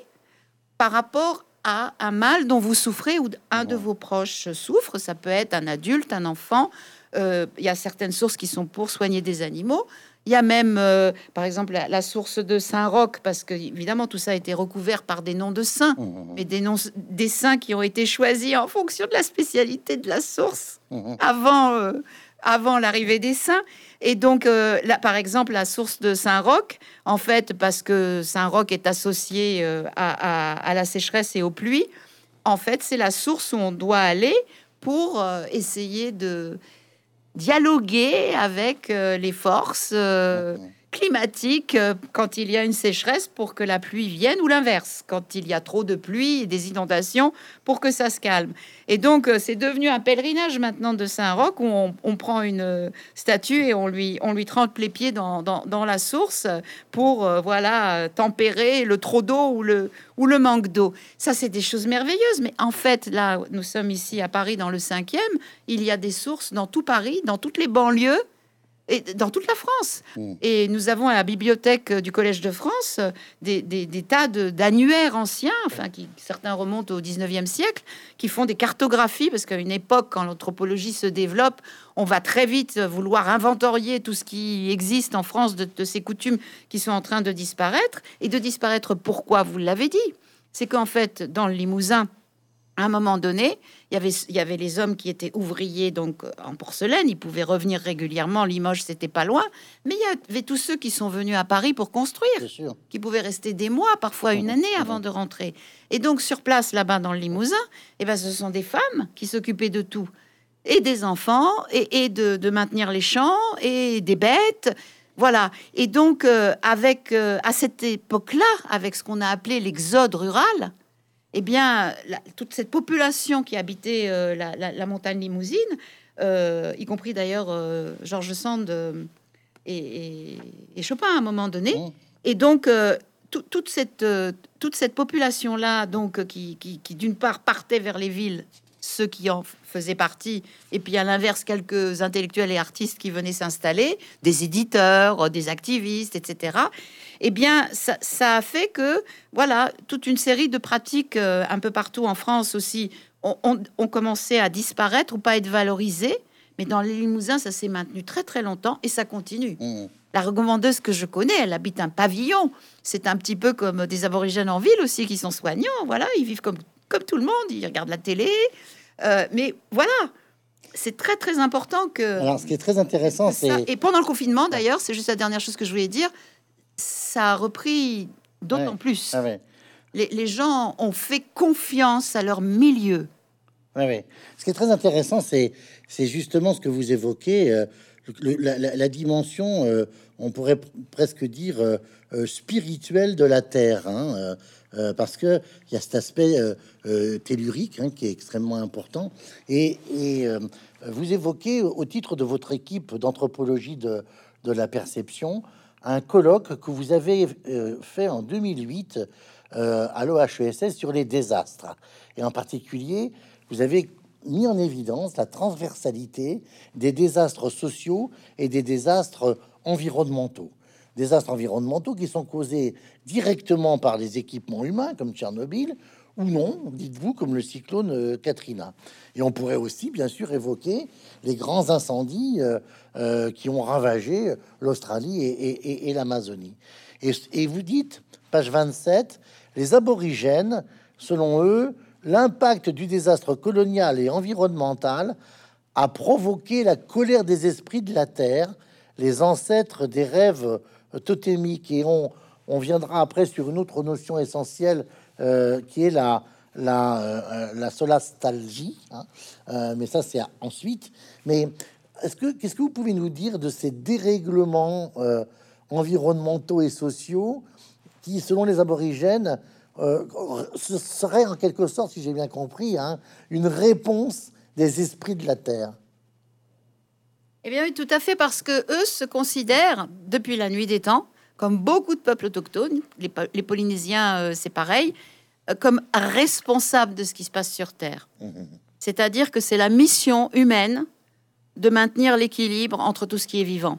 par rapport à un mal dont vous souffrez ou un de vos proches souffre. Ça peut être un adulte, un enfant. Euh, il y a certaines sources qui sont pour soigner des animaux. Il y a même, euh, par exemple, la, source de Saint-Roch, parce que évidemment tout ça a été recouvert par des noms de saints, mmh, mmh, mmh. mais des noms des saints qui ont été choisis en fonction de la spécialité de la source avant, euh, avant l'arrivée des saints. Et donc, euh, là, par exemple, la source de Saint-Roch, en fait, parce que Saint-Roch est associé à, la sécheresse et aux pluies, en fait, c'est la source où on doit aller pour essayer de dialoguer avec les forces climatique euh, quand il y a une sécheresse pour que la pluie vienne ou l'inverse, quand il y a trop de pluie et des inondations pour que ça se calme. Et donc euh, c'est devenu un pèlerinage maintenant de Saint-Roch où on, prend une euh, statue et on lui, on lui trempe les pieds dans, dans, la source pour voilà tempérer le trop d'eau ou le, ou le manque d'eau. Ça c'est des choses merveilleuses, mais en fait là nous sommes ici à Paris dans le cinquième, il y a des sources dans tout Paris, dans toutes les banlieues et dans toute la France. Mm. Et nous avons à la bibliothèque du Collège de France des, des, tas d'annuaires anciens, enfin, qui certains remontent au 19e siècle, qui font des cartographies, parce qu'à une époque, quand l'anthropologie se développe, on va très vite vouloir inventorier tout ce qui existe en France de, de ces coutumes qui sont en train de disparaître. Et de disparaître, pourquoi Vous l'avez dit? C'est qu'en fait, dans le Limousin, à un moment donné, il y, avait, il y avait les hommes qui étaient ouvriers donc euh, en porcelaine, ils pouvaient revenir régulièrement, Limoges c'était pas loin, mais il y avait tous ceux qui sont venus à Paris pour construire, qui pouvaient rester des mois, parfois une année avant de rentrer. Et donc sur place là-bas dans le Limousin, eh ben, ce sont des femmes qui s'occupaient de tout, et des enfants, et, de, maintenir les champs, et des bêtes. Voilà. Et donc, euh, avec euh, à cette époque-là, avec ce qu'on a appelé l'exode rural, eh bien, toute cette population qui habitait euh, la, montagne limousine, euh, y compris d'ailleurs euh, Georges Sand et, Chopin à un moment donné, et donc toute cette toute cette population là, donc qui, qui d'une part partait vers les villes, ceux qui en faisaient partie, et puis à l'inverse quelques intellectuels et artistes qui venaient s'installer, des éditeurs, des activistes, etc eh bien, ça, a fait que, voilà, toute une série de pratiques euh, un peu partout en France aussi ont, commencé à disparaître ou pas être valorisées. Mais dans les Limousins, ça s'est maintenu très très longtemps et ça continue. Mmh. La recommandeuse que je connais, elle habite un pavillon. C'est un petit peu comme des aborigènes en ville aussi qui sont soignants. Voilà, ils vivent comme, comme tout le monde, ils regardent la télé. Euh, mais voilà, c'est très très important que. Alors, ce qui est très intéressant, c'est. Et pendant le confinement, d'ailleurs, c'est juste la dernière chose que je voulais dire, ça a repris d'autant plus. Ah les, gens ont fait confiance à leur milieu. Ce qui est très intéressant, c'est justement ce que vous évoquez, euh, la, dimension, euh, on pourrait presque dire, euh, spirituelle de la Terre. Hein, parce que il y a cet aspect tellurique hein, qui est extrêmement important. Et, vous évoquez au titre de votre équipe d'anthropologie de, de, la perception un colloque que vous avez euh, fait en 2008 euh, à l'OHESS sur les désastres. Et en particulier, vous avez mis en évidence la transversalité des désastres sociaux et des désastres environnementaux. Désastres environnementaux qui sont causés directement par les équipements humains, comme Tchernobyl, ou non, dites-vous, comme le cyclone euh, Katrina. Et on pourrait aussi, bien sûr, évoquer les grands incendies euh, euh, qui ont ravagé l'Australie et, l'Amazonie. Et, et, vous dites, page 27, les aborigènes, selon eux, l'impact du désastre colonial et environnemental a provoqué la colère des esprits de la Terre, les ancêtres des rêves totémiques. Et on, on viendra après sur une autre notion essentielle euh, qui est la, la, euh, la solastalgie. Hein. Euh, mais ça, c'est ensuite. Mais est-ce que, qu'est-ce que vous pouvez nous dire de ces dérèglements environnementaux et sociaux qui, selon les aborigènes, ce serait en quelque sorte, si j'ai bien compris, hein, une réponse des esprits de la Terre? Eh bien oui, tout à fait, parce que eux se considèrent, depuis la nuit des temps, comme beaucoup de peuples autochtones, les, Polynésiens, euh, c'est pareil, euh, comme responsables de ce qui se passe sur Terre. C'est-à-dire que c'est la mission humaine de maintenir l'équilibre entre tout ce qui est vivant.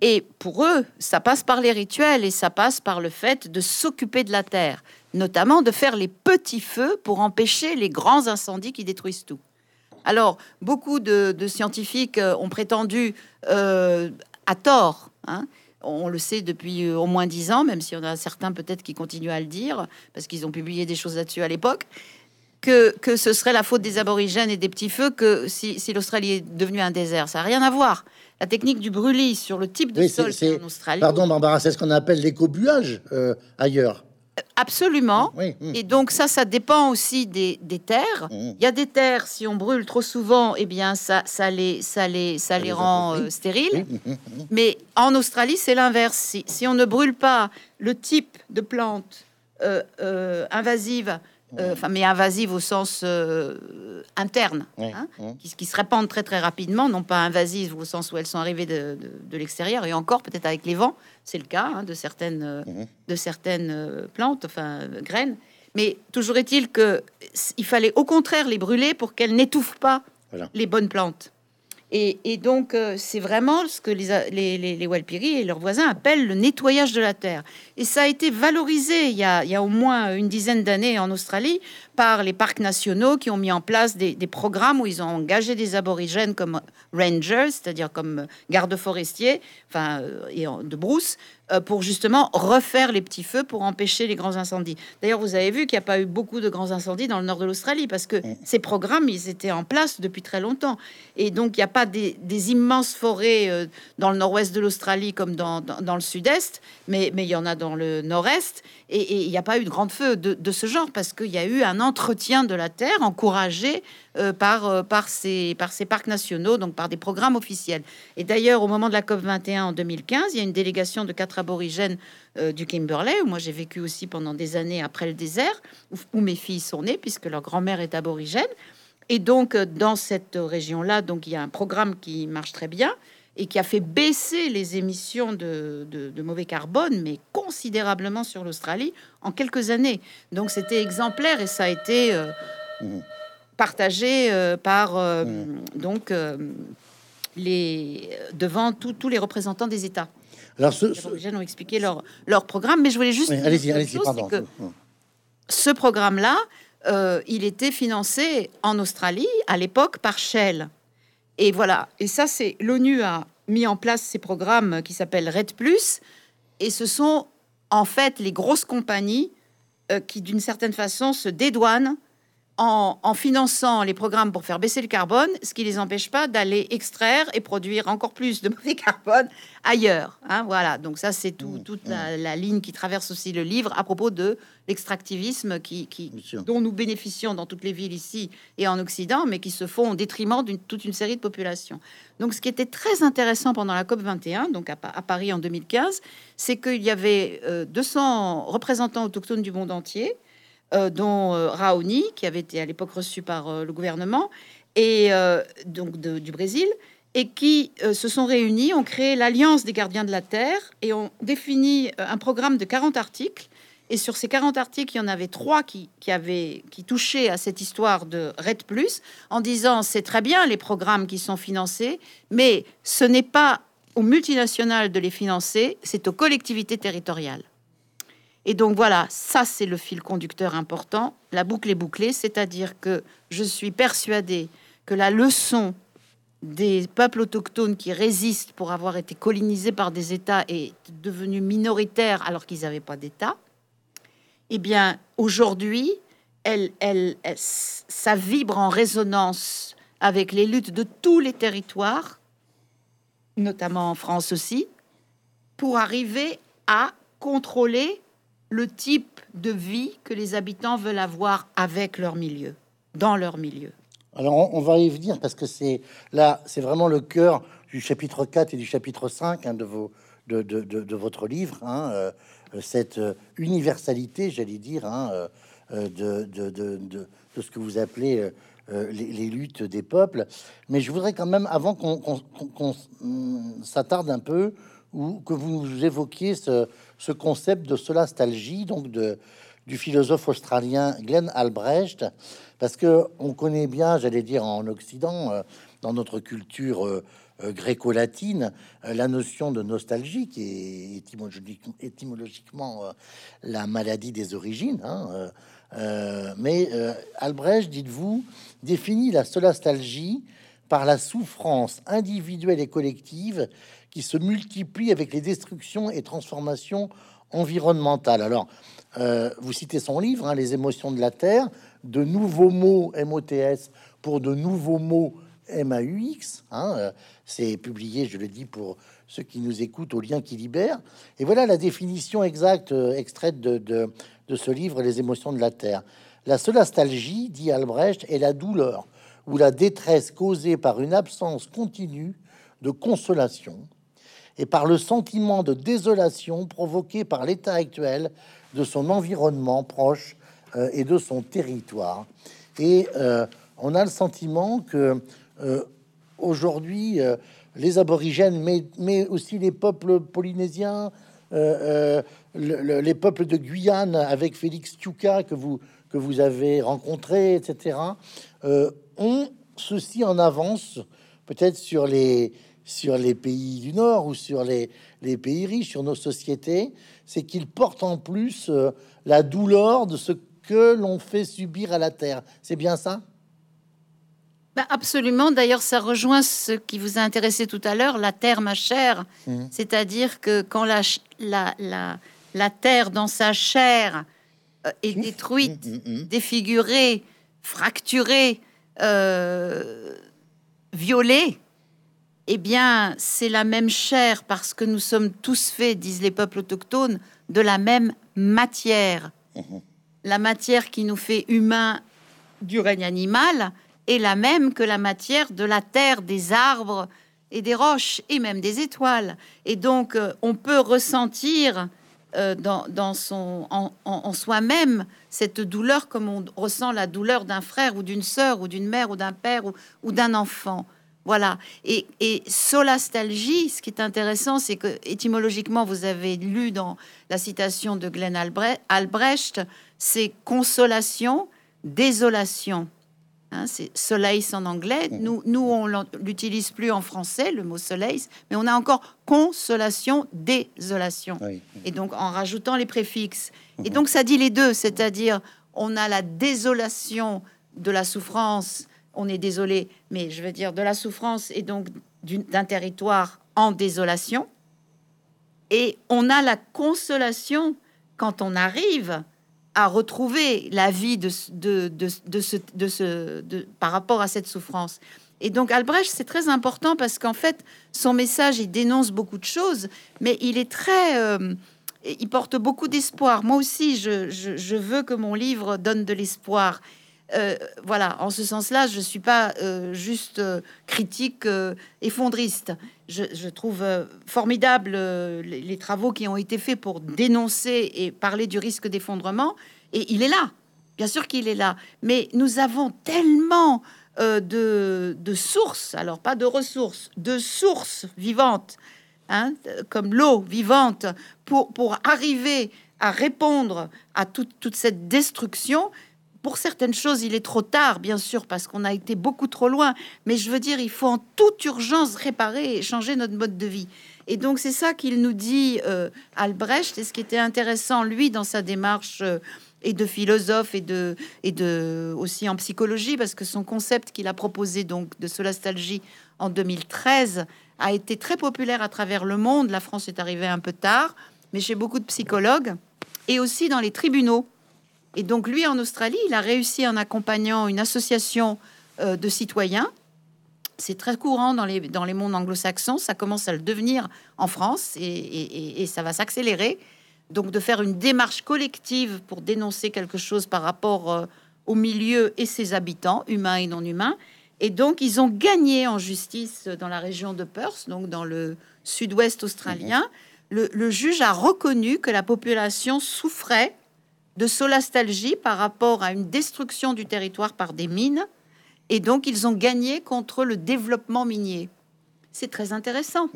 Et pour eux, ça passe par les rituels et ça passe par le fait de s'occuper de la terre, notamment de faire les petits feux pour empêcher les grands incendies qui détruisent tout. Alors, beaucoup de, scientifiques euh, ont prétendu, à tort, hein, on le sait depuis euh, au moins dix ans, même s'il y en a certains peut-être qui continuent à le dire, parce qu'ils ont publié des choses là-dessus à l'époque, que, que, ce serait la faute des aborigènes et des petits feux que si, l'Australie est devenue un désert. Ça n'a rien à voir. La technique du brûlis sur le type de sol en Australie. Pardon, Barbara, c'est ce qu'on appelle l'éco-buage euh, ailleurs. Absolument. Et donc ça, ça dépend aussi des, terres. Mm. Il y a des terres, si on brûle trop souvent, eh bien ça, ça les, ça les, ça, les, rend euh, stériles. Mais en Australie, c'est l'inverse. Si, on ne brûle pas le type de plante euh, euh, invasive enfin, mais invasive au sens euh, interne, hein, Qui, se répandent très très rapidement, non pas invasives au sens où elles sont arrivées de, l'extérieur, et encore peut-être avec les vents, c'est le cas hein, de certaines, euh, mhm. de certaines plantes, enfin graines. Mais toujours est-il que il fallait au contraire les brûler pour qu'elles n'étouffent pas les bonnes plantes. Et, donc, euh, c'est vraiment ce que les, Walpiri et leurs voisins appellent le nettoyage de la terre. Et ça a été valorisé il y a au moins une dizaine d'années en Australie par les parcs nationaux qui ont mis en place des, des programmes où ils ont engagé des aborigènes comme rangers, c'est-à-dire comme gardes forestiers, enfin, euh, et de brousse, euh, pour justement refaire les petits feux pour empêcher les grands incendies. D'ailleurs, vous avez vu qu'il n'y a pas eu beaucoup de grands incendies dans le nord de l'Australie parce que mm. ces programmes, ils étaient en place depuis très longtemps. Et donc, il n'y a pas des, immenses forêts euh, dans le nord-ouest de l'Australie comme dans, dans, le sud-est, mais, mais il y en a dans le nord-est. Et il n'y a pas eu de grands feux de, de ce genre parce qu'il y a eu un entretien de la terre encouragé euh, par, euh, par, ces, par ces parcs nationaux, donc par des programmes officiels. Et d'ailleurs, au moment de la COP 21 en 2015, il y a une délégation de quatre aborigènes euh, du Kimberley, où moi j'ai vécu aussi pendant des années après le désert, où, mes filles sont nées, puisque leur grand-mère est aborigène. Et donc, dans cette région-là, donc il y a un programme qui marche très bien et qui a fait baisser les émissions de, de, mauvais carbone, mais considérablement sur l'Australie en quelques années. Donc c'était exemplaire et ça a été mmh partagé euh, par euh, donc euh, les devant tous les représentants des États. Alors, ce, les ont expliqué leur, leur programme, mais je voulais juste allez-y, allez-y, pardon. Que ce programme-là, il était financé en Australie à l'époque par Shell. Et voilà. Et ça, c'est l'ONU a mis en place ces programmes qui s'appellent Red Plus, et ce sont en fait les grosses compagnies qui, d'une certaine façon, se dédouanent en, finançant les programmes pour faire baisser le carbone, ce qui les empêche pas d'aller extraire et produire encore plus de mauvais carbone ailleurs. Hein, voilà, donc ça c'est tout, mmh, toute mmh. la, ligne qui traverse aussi le livre à propos de l'extractivisme qui, dont nous bénéficions dans toutes les villes ici et en Occident, mais qui se font au détriment d'une toute une série de populations. Donc ce qui était très intéressant pendant la COP 21, donc à, Paris en 2015, c'est qu'il y avait 200 euh, représentants autochtones du monde entier dont euh, Raoni, qui avait été à l'époque reçu par euh, le gouvernement, et donc du Brésil, et qui se sont réunis, ont créé l'Alliance des gardiens de la Terre et ont défini un programme de 40 articles. Et sur ces 40 articles, il y en avait trois qui, qui, touchaient à cette histoire de RED en disant c'est très bien les programmes qui sont financés, mais ce n'est pas aux multinationales de les financer, c'est aux collectivités territoriales. Et donc voilà, ça c'est le fil conducteur important. La boucle est bouclée, c'est-à-dire que je suis persuadée que la leçon des peuples autochtones qui résistent pour avoir été colonisés par des États et devenus minoritaires alors qu'ils n'avaient pas d'État, eh bien aujourd'hui, elle, elle, ça vibre en résonance avec les luttes de tous les territoires, notamment en France aussi, pour arriver à contrôler le type de vie que les habitants veulent avoir avec leur milieu, dans leur milieu. Alors on, va y venir parce que c'est là, c'est vraiment le cœur du chapitre 4 et du chapitre 5 hein, de, vos, de, de, votre livre, hein, euh, cette euh, universalité, j'allais dire, hein, euh, de, de, ce que vous appelez les, luttes des peuples. Mais je voudrais quand même, avant qu'on hum, s'attarde un peu, ou que vous évoquiez ce, ce concept de solastalgie, donc de, du philosophe australien Glenn Albrecht, parce que on connaît bien, j'allais dire en Occident, euh, dans notre culture euh, euh, gréco-latine, la notion de nostalgie, qui est étymologiquement la maladie des origines. Hein, mais Albrecht, dites-vous, définit la solastalgie par la souffrance individuelle et collective qui se multiplie avec les destructions et transformations environnementales. Alors, euh, vous citez son livre, hein, Les émotions de la Terre, de nouveaux mots MOTS pour de nouveaux mots MAUX. Hein, euh, c'est publié, je le dis pour ceux qui nous écoutent, au lien qui libère. Et voilà la définition exacte euh, extraite de, de, ce livre, Les émotions de la Terre. La solastalgie, dit Albrecht, est la douleur ou la détresse causée par une absence continue de consolation et par le sentiment de désolation provoqué par l'état actuel de son environnement proche euh, et de son territoire. Et euh, on a le sentiment que euh, aujourd'hui, les aborigènes, mais, aussi les peuples polynésiens, les peuples de Guyane avec Félix Tuka que vous, que vous avez rencontré, etc., ont ceci en avance, peut-être sur les, sur les pays du Nord ou sur les, les pays riches, sur nos sociétés, c'est qu'ils portent en plus euh, la douleur de ce que l'on fait subir à la Terre. C'est bien ça? Bah, Absolument. D'ailleurs, ça rejoint ce qui vous a intéressé tout à l'heure, la Terre, ma chère. Mmh. C'est-à-dire que quand la, la, la, la, Terre dans sa chair euh, est détruite, mmh, mmh, défigurée, fracturée, euh, violée, eh bien, c'est la même chair parce que nous sommes tous faits, disent les peuples autochtones, de la même matière. Mhm. La matière qui nous fait humains du règne animal est la même que la matière de la terre, des arbres et des roches et même des étoiles. Et donc, euh, on peut ressentir euh, dans, son, en, soi-même cette douleur comme on ressent la douleur d'un frère ou d'une sœur ou d'une mère ou d'un père ou d'un enfant. Voilà. Et, solastalgie, ce qui est intéressant, c'est que étymologiquement, vous avez lu dans la citation de Glenn Albrecht, c'est consolation, désolation. Hein, c'est soleil en anglais. Mmh. Nous, nous on l'utilise plus en français, le mot soleil, mais on a encore consolation, désolation. Et donc, en rajoutant les préfixes. Et mmh. donc, ça dit les deux, c'est-à-dire, on a la désolation de la souffrance on est désolé, mais je veux dire de la souffrance et donc d'un territoire en désolation. Et on a la consolation quand on arrive à retrouver la vie de, de, ce, par rapport à cette souffrance. Et donc Albrecht, c'est très important parce qu'en fait, son message, il dénonce beaucoup de choses, mais il est très... Euh, il porte beaucoup d'espoir. Moi aussi, je, veux que mon livre donne de l'espoir. Euh, voilà, en ce sens-là, je ne suis pas euh, juste euh, critique effondriste. Je, trouve formidable les, travaux qui ont été faits pour dénoncer et parler du risque d'effondrement. Et il est là, bien sûr qu'il est là. Mais nous avons tellement de, sources, alors pas de ressources, de sources vivantes, hein, comme l'eau vivante, pour, pour arriver à répondre à toute cette destruction pour certaines choses, il est trop tard, bien sûr, parce qu'on a été beaucoup trop loin. Mais je veux dire, il faut en toute urgence réparer et changer notre mode de vie. Et donc, c'est ça qu'il nous dit, euh, Albrecht. Et ce qui était intéressant, lui, dans sa démarche euh, et de philosophe et de, et de aussi en psychologie, parce que son concept qu'il a proposé donc de solastalgie en 2013 a été très populaire à travers le monde. La France est arrivée un peu tard, mais chez beaucoup de psychologues et aussi dans les tribunaux. Et donc lui, en Australie, il a réussi en accompagnant une association euh, de citoyens. C'est très courant dans les, dans les mondes anglo-saxons, ça commence à le devenir en France et, ça va s'accélérer. Donc de faire une démarche collective pour dénoncer quelque chose par rapport euh, au milieu et ses habitants, humains et non humains. Et donc ils ont gagné en justice dans la région de Perth, donc dans le sud-ouest australien. Le, le juge a reconnu que la population souffrait de solastalgie par rapport à une destruction du territoire par des mines. Et donc, ils ont gagné contre le développement minier. C'est très intéressant.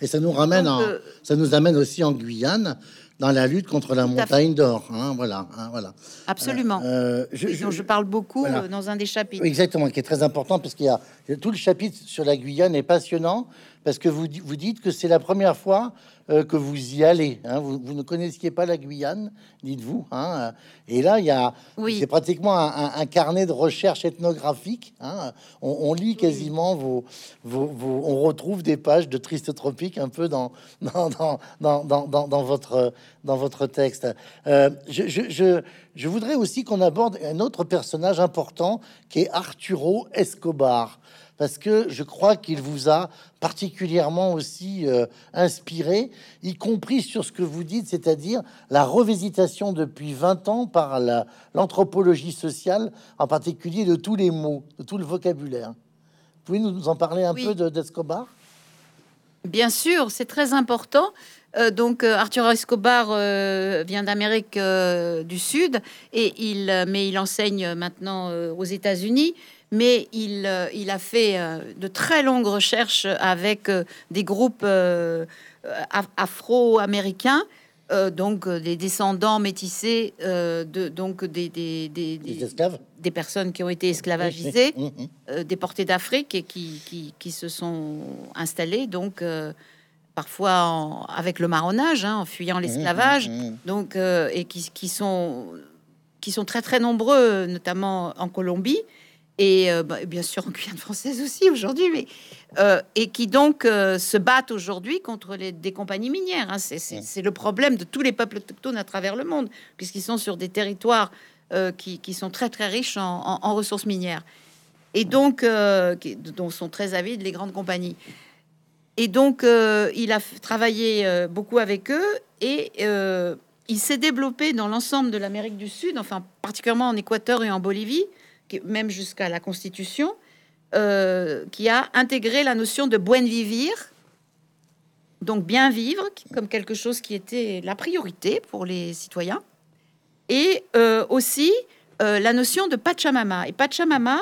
Et ça nous ramène, euh, ça nous amène aussi en Guyane dans la lutte contre la montagne d'or. Hein, voilà, hein, voilà. Absolument. Euh, je, je, parle beaucoup euh, dans un des chapitres. Exactement, qui est très important parce qu'il y a tout le chapitre sur la Guyane est passionnant parce que vous, vous dites que c'est la première fois euh, que vous y allez. Hein. Vous, ne connaissiez pas la Guyane, dites-vous. Hein. Et là, il y a, c'est pratiquement un, carnet de recherche ethnographique. Hein. On, lit quasiment vos, vos, on retrouve des pages de triste tropique un peu dans dans, dans, dans, dans votre dans votre texte. Euh, je, je, je voudrais aussi qu'on aborde un autre personnage important qui est Arturo Escobar parce que je crois qu'il vous a particulièrement aussi euh, inspiré, y compris sur ce que vous dites, c'est-à-dire la revisitation depuis 20 ans par l'anthropologie sociale, en particulier de tous les mots, de tout le vocabulaire. Vous pouvez nous en parler un peu d'Escobar? Bien sûr, c'est très important. Euh, donc euh, Arthur Escobar vient d'Amérique du Sud et il, mais il enseigne maintenant aux États-Unis mais il, euh, il a fait euh, de très longues recherches avec euh, des groupes afro-américains. donc des descendants métissés de donc des des, des, des, personnes qui ont été esclavagisées, mmh, mmh. déportées d'Afrique et qui, qui, qui, se sont installées donc parfois avec le marronnage, hein, en fuyant mmh, l'esclavage, donc et qui, qui, sont qui sont très très nombreux, notamment en Colombie et euh, bah, bien sûr en Guyane française aussi aujourd'hui, mais euh, et qui donc euh, se battent aujourd'hui contre les, des compagnies minières. Hein. C'est le problème de tous les peuples autochtones à travers le monde, puisqu'ils sont sur des territoires qui, qui, sont très très riches en, en, ressources minières, et donc qui, dont sont très avides les grandes compagnies. Et donc il a travaillé beaucoup avec eux et il s'est développé dans l'ensemble de l'Amérique du Sud, enfin particulièrement en Équateur et en Bolivie même jusqu'à la Constitution, euh, qui a intégré la notion de buen vivir, donc bien vivre, comme quelque chose qui était la priorité pour les citoyens, et euh, aussi euh, la notion de Pachamama. Et Pachamama,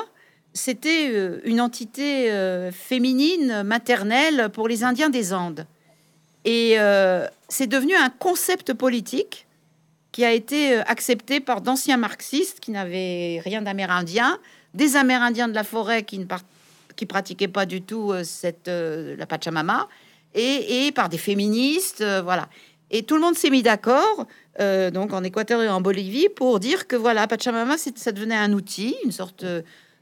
c'était une entité féminine, maternelle pour les Indiens des Andes. Et c'est devenu un concept politique qui a été euh, accepté par d'anciens marxistes qui n'avaient rien d'amérindien, des Amérindiens de la forêt qui ne qui pratiquaient pas du tout euh, cette euh, la Pachamama, et, par des féministes, voilà. Et tout le monde s'est mis d'accord, donc en Équateur et en Bolivie, pour dire que voilà, Pachamama, ça devenait un outil, une sorte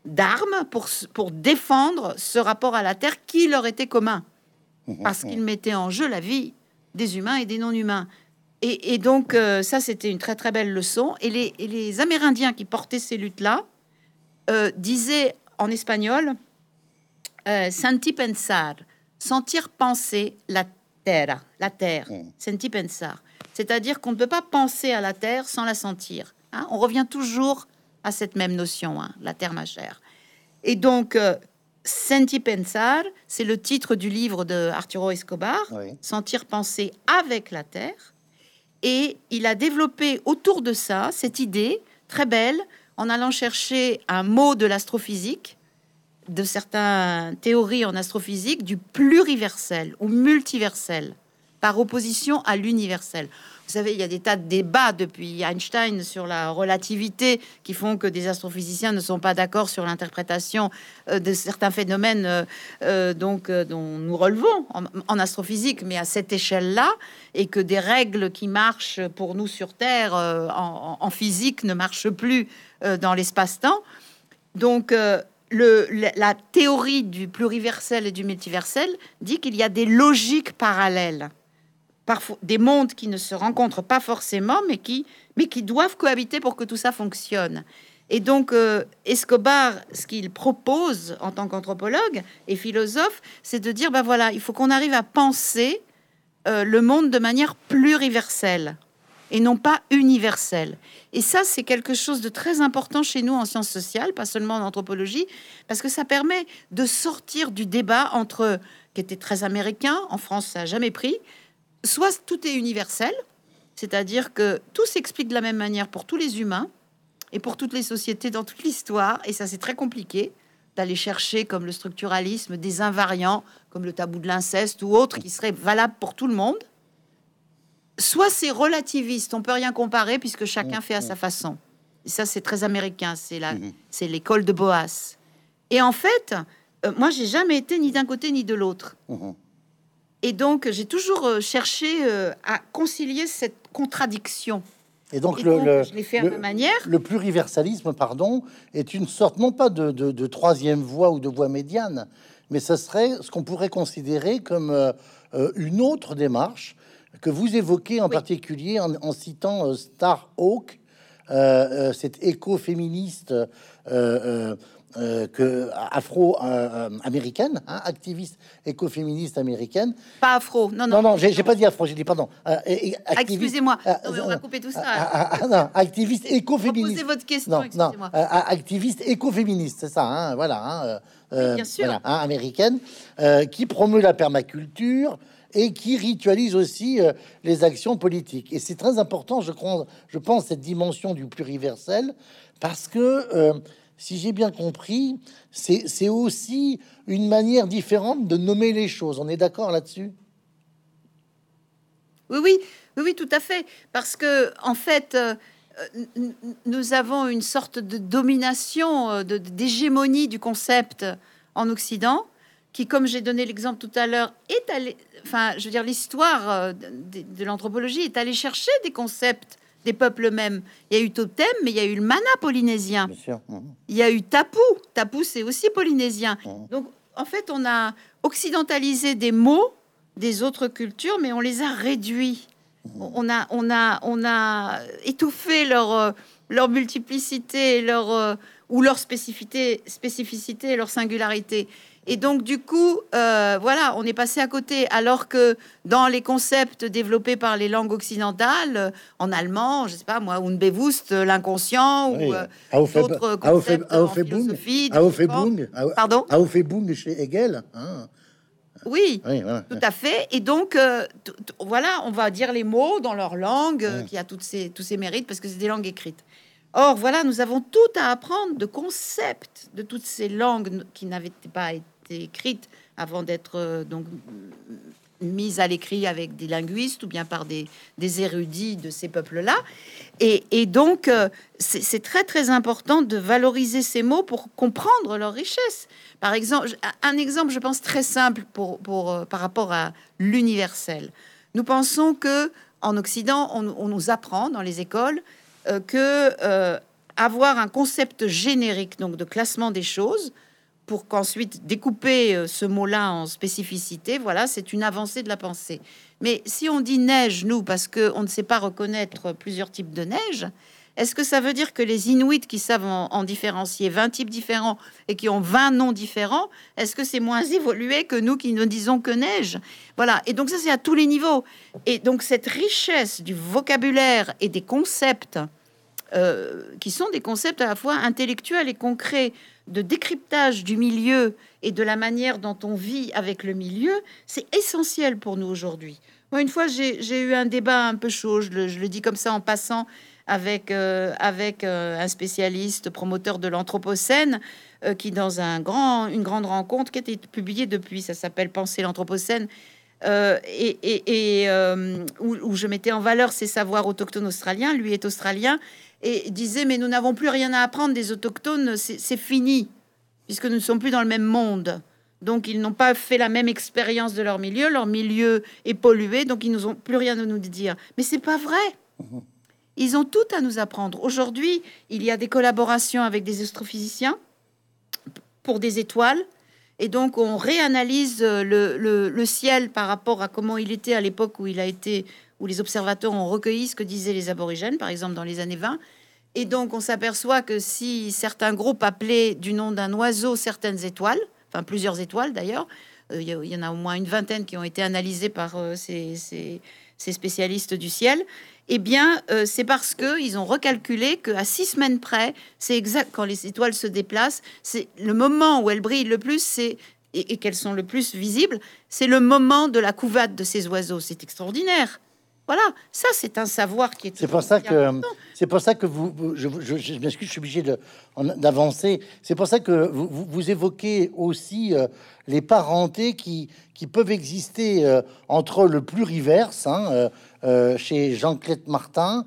d'arme pour, pour défendre ce rapport à la terre qui leur était commun, mmh, parce mmh. qu'il mettait en jeu la vie des humains et des non-humains. Et, donc, euh, ça, c'était une très très belle leçon. Et les, Amérindiens qui portaient ces luttes-là euh, disaient en espagnol euh, Senti pensar, sentir penser la terre, la terre, mm. senti pensar. C'est-à-dire qu'on ne peut pas penser à la terre sans la sentir. Hein. On revient toujours à cette même notion, hein, la terre ma chère. Et donc, Senti pensar, c'est le titre du livre de Arturo Escobar, Sentir penser avec la terre. Et il a développé autour de ça cette idée très belle en allant chercher un mot de l'astrophysique, de certaines théories en astrophysique, du pluriversel ou multiversel. par opposition à l'universel. Vous savez, il y a des tas de débats depuis Einstein sur la relativité qui font que des astrophysiciens ne sont pas d'accord sur l'interprétation euh, de certains phénomènes euh, euh, donc dont nous relevons en, astrophysique, mais à cette échelle-là, et que des règles qui marchent pour nous sur Terre en, physique ne marchent plus dans l'espace-temps. Donc la théorie du pluriversel et du multiversel dit qu'il y a des logiques parallèles des mondes qui ne se rencontrent pas forcément, mais qui, mais qui doivent cohabiter pour que tout ça fonctionne. Et donc, euh, Escobar, ce qu'il propose en tant qu'anthropologue et philosophe, c'est de dire, ben voilà, il faut qu'on arrive à penser euh, le monde de manière pluriverselle et non pas universelle. Et ça, c'est quelque chose de très important chez nous en sciences sociales, pas seulement en anthropologie, parce que ça permet de sortir du débat entre, qui était très américain, en France, ça n'a jamais pris, soit tout est universel, c'est-à-dire que tout s'explique de la même manière pour tous les humains et pour toutes les sociétés dans toute l'histoire, et ça c'est très compliqué d'aller chercher comme le structuralisme des invariants, comme le tabou de l'inceste ou autre, qui serait valable pour tout le monde. Soit c'est relativiste, on peut rien comparer puisque chacun fait à sa façon. Et ça c'est très américain, c'est la, mhm. c'est l'école de Boas. Et en fait, euh, moi j'ai jamais été ni d'un côté ni de l'autre. Et donc, j'ai toujours euh, cherché euh, à concilier cette contradiction. Et donc, le, je fait manière. Le pluriversalisme, pardon, est une sorte, non pas de, troisième voie ou de voie médiane, mais ce serait ce qu'on pourrait considérer comme euh, une autre démarche que vous évoquez en particulier en, citant Star Hawk, cet écoféministe euh, que afro-américaine, hein, activiste écoféministe américaine. Pas afro, non, non. Non, non, j'ai pas dit afro, j'ai dit pardon. Euh, ah, excusez-moi, euh, on va couper tout ça. Ah, ah, non, activiste écoféministe. Posez votre question, non, non, activiste écoféministe, c'est ça, hein, voilà. Hein, bien sûr. Voilà, hein, américaine, qui promeut la permaculture et qui ritualise aussi les actions politiques. Et c'est très important, je crois, je pense, cette dimension du pluriversel, parce que si j'ai bien compris, c'est aussi une manière différente de nommer les choses. On est d'accord là-dessus? Oui, oui, oui, tout à fait. Parce que, en fait, euh, nous avons une sorte de domination, euh, d'hégémonie du concept en Occident, qui, comme j'ai donné l'exemple tout à l'heure, est allé, enfin, je veux dire, l'histoire euh, de l'anthropologie est allée chercher des concepts des peuples mêmes. Il y a eu Totem, mais il y a eu le mana polynésien. Mhm. Il y a eu Tapu. Tapu, c'est aussi polynésien. Mhm. Donc, en fait, on a occidentalisé des mots des autres cultures, mais on les a réduits. Mhm. On a, on a, on a étouffé leur, euh, leur multiplicité, leur, euh, ou leur spécificité, spécificité et leur singularité. Et donc, du coup, euh, voilà, on est passé à côté. Alors que dans les concepts développés par les langues occidentales, euh, en allemand, je sais pas moi, Unbewusst, euh, l'inconscient, ou d'autres concepts en philosophie. Pardon? Chez Hegel. Hein. Oui, tout à fait. Et donc, voilà, on va dire les mots dans leur langue, qui a toutes ces, tous ces mérites, parce que c'est des langues écrites. Or, voilà, nous avons tout à apprendre de concepts de toutes ces langues qui n'avaient pas été écrite avant d'être euh, donc mise à l'écrit avec des linguistes ou bien par des, érudits de ces peuples-là. Et, donc, euh, c'est très très important de valoriser ces mots pour comprendre leur richesse. Par exemple, un exemple, je pense très simple pour, pour euh, par rapport à l'universel. Nous pensons que en Occident, on, nous apprend dans les écoles que avoir un concept générique, donc de classement des choses, pour qu'ensuite découper euh, ce mot-là en spécificité, voilà, c'est une avancée de la pensée. Mais si on dit neige, nous, parce qu'on ne sait pas reconnaître plusieurs types de neige, est-ce que ça veut dire que les Inuits qui savent en, différencier 20 types différents et qui ont 20 noms différents, est-ce que c'est moins évolué que nous qui ne disons que neige? Voilà, et donc ça c'est à tous les niveaux. Et donc cette richesse du vocabulaire et des concepts, euh, qui sont des concepts à la fois intellectuels et concrets, de décryptage du milieu et de la manière dont on vit avec le milieu, c'est essentiel pour nous aujourd'hui. Moi, une fois, j'ai eu un débat un peu chaud, je le, dis comme ça en passant, avec, euh, avec euh, un spécialiste promoteur de l'Anthropocène, euh, qui, dans un grand, une grande rencontre qui a été publiée depuis, ça s'appelle Penser l'Anthropocène, et, où, je mettais en valeur ses savoirs autochtones australiens. Lui est australien et disait mais nous n'avons plus rien à apprendre des autochtones, c'est fini puisque nous ne sommes plus dans le même monde. Donc ils n'ont pas fait la même expérience de leur milieu, leur milieu est pollué, donc ils nous ont plus rien à nous dire. Mais c'est pas vrai. Mhm. Ils ont tout à nous apprendre. Aujourd'hui, il y a des collaborations avec des astrophysiciens pour des étoiles. Et donc, on réanalyse le, ciel par rapport à comment il était à l'époque où il a été, où les observateurs ont recueilli ce que disaient les aborigènes, par exemple dans les années 20. Et donc, on s'aperçoit que si certains groupes appelaient du nom d'un oiseau certaines étoiles, enfin plusieurs étoiles d'ailleurs, euh, il y, en a au moins une vingtaine qui ont été analysées par euh, ces, spécialistes du ciel, eh bien, euh, c'est parce que ils ont recalculé qu'à six semaines près, c'est exact quand les étoiles se déplacent, c'est le moment où elles brillent le plus, et, qu'elles sont le plus visibles, c'est le moment de la couvade de ces oiseaux. C'est extraordinaire. Voilà, ça c'est un savoir qui est. C'est pour ça que c'est pour ça que vous, je, je, je m'excuse, je suis obligé d'avancer. C'est pour ça que vous, vous, évoquez aussi euh, les parentés qui, qui peuvent exister euh, entre le pluriverse hein, euh, chez Jean-Claude Martin,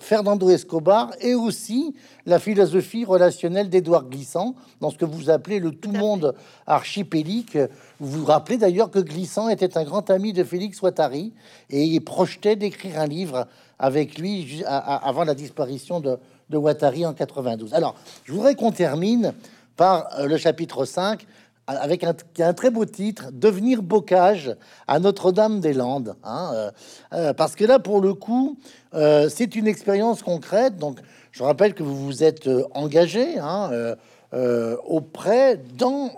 Fernando Escobar et aussi la philosophie relationnelle d'Édouard Glissant dans ce que vous appelez le tout monde archipélique. Vous vous rappelez d'ailleurs que Glissant était un grand ami de Félix Ouattari et il projetait d'écrire un livre avec lui avant la disparition de, de Ouattari en 92. Alors, je voudrais qu'on termine par euh, le chapitre 5 avec un, très beau titre, Devenir bocage à Notre-Dame-des-Landes. Hein, euh, euh, parce que là, pour le coup, c'est une expérience concrète. Donc, je rappelle que vous vous êtes engagé hein, auprès, dans,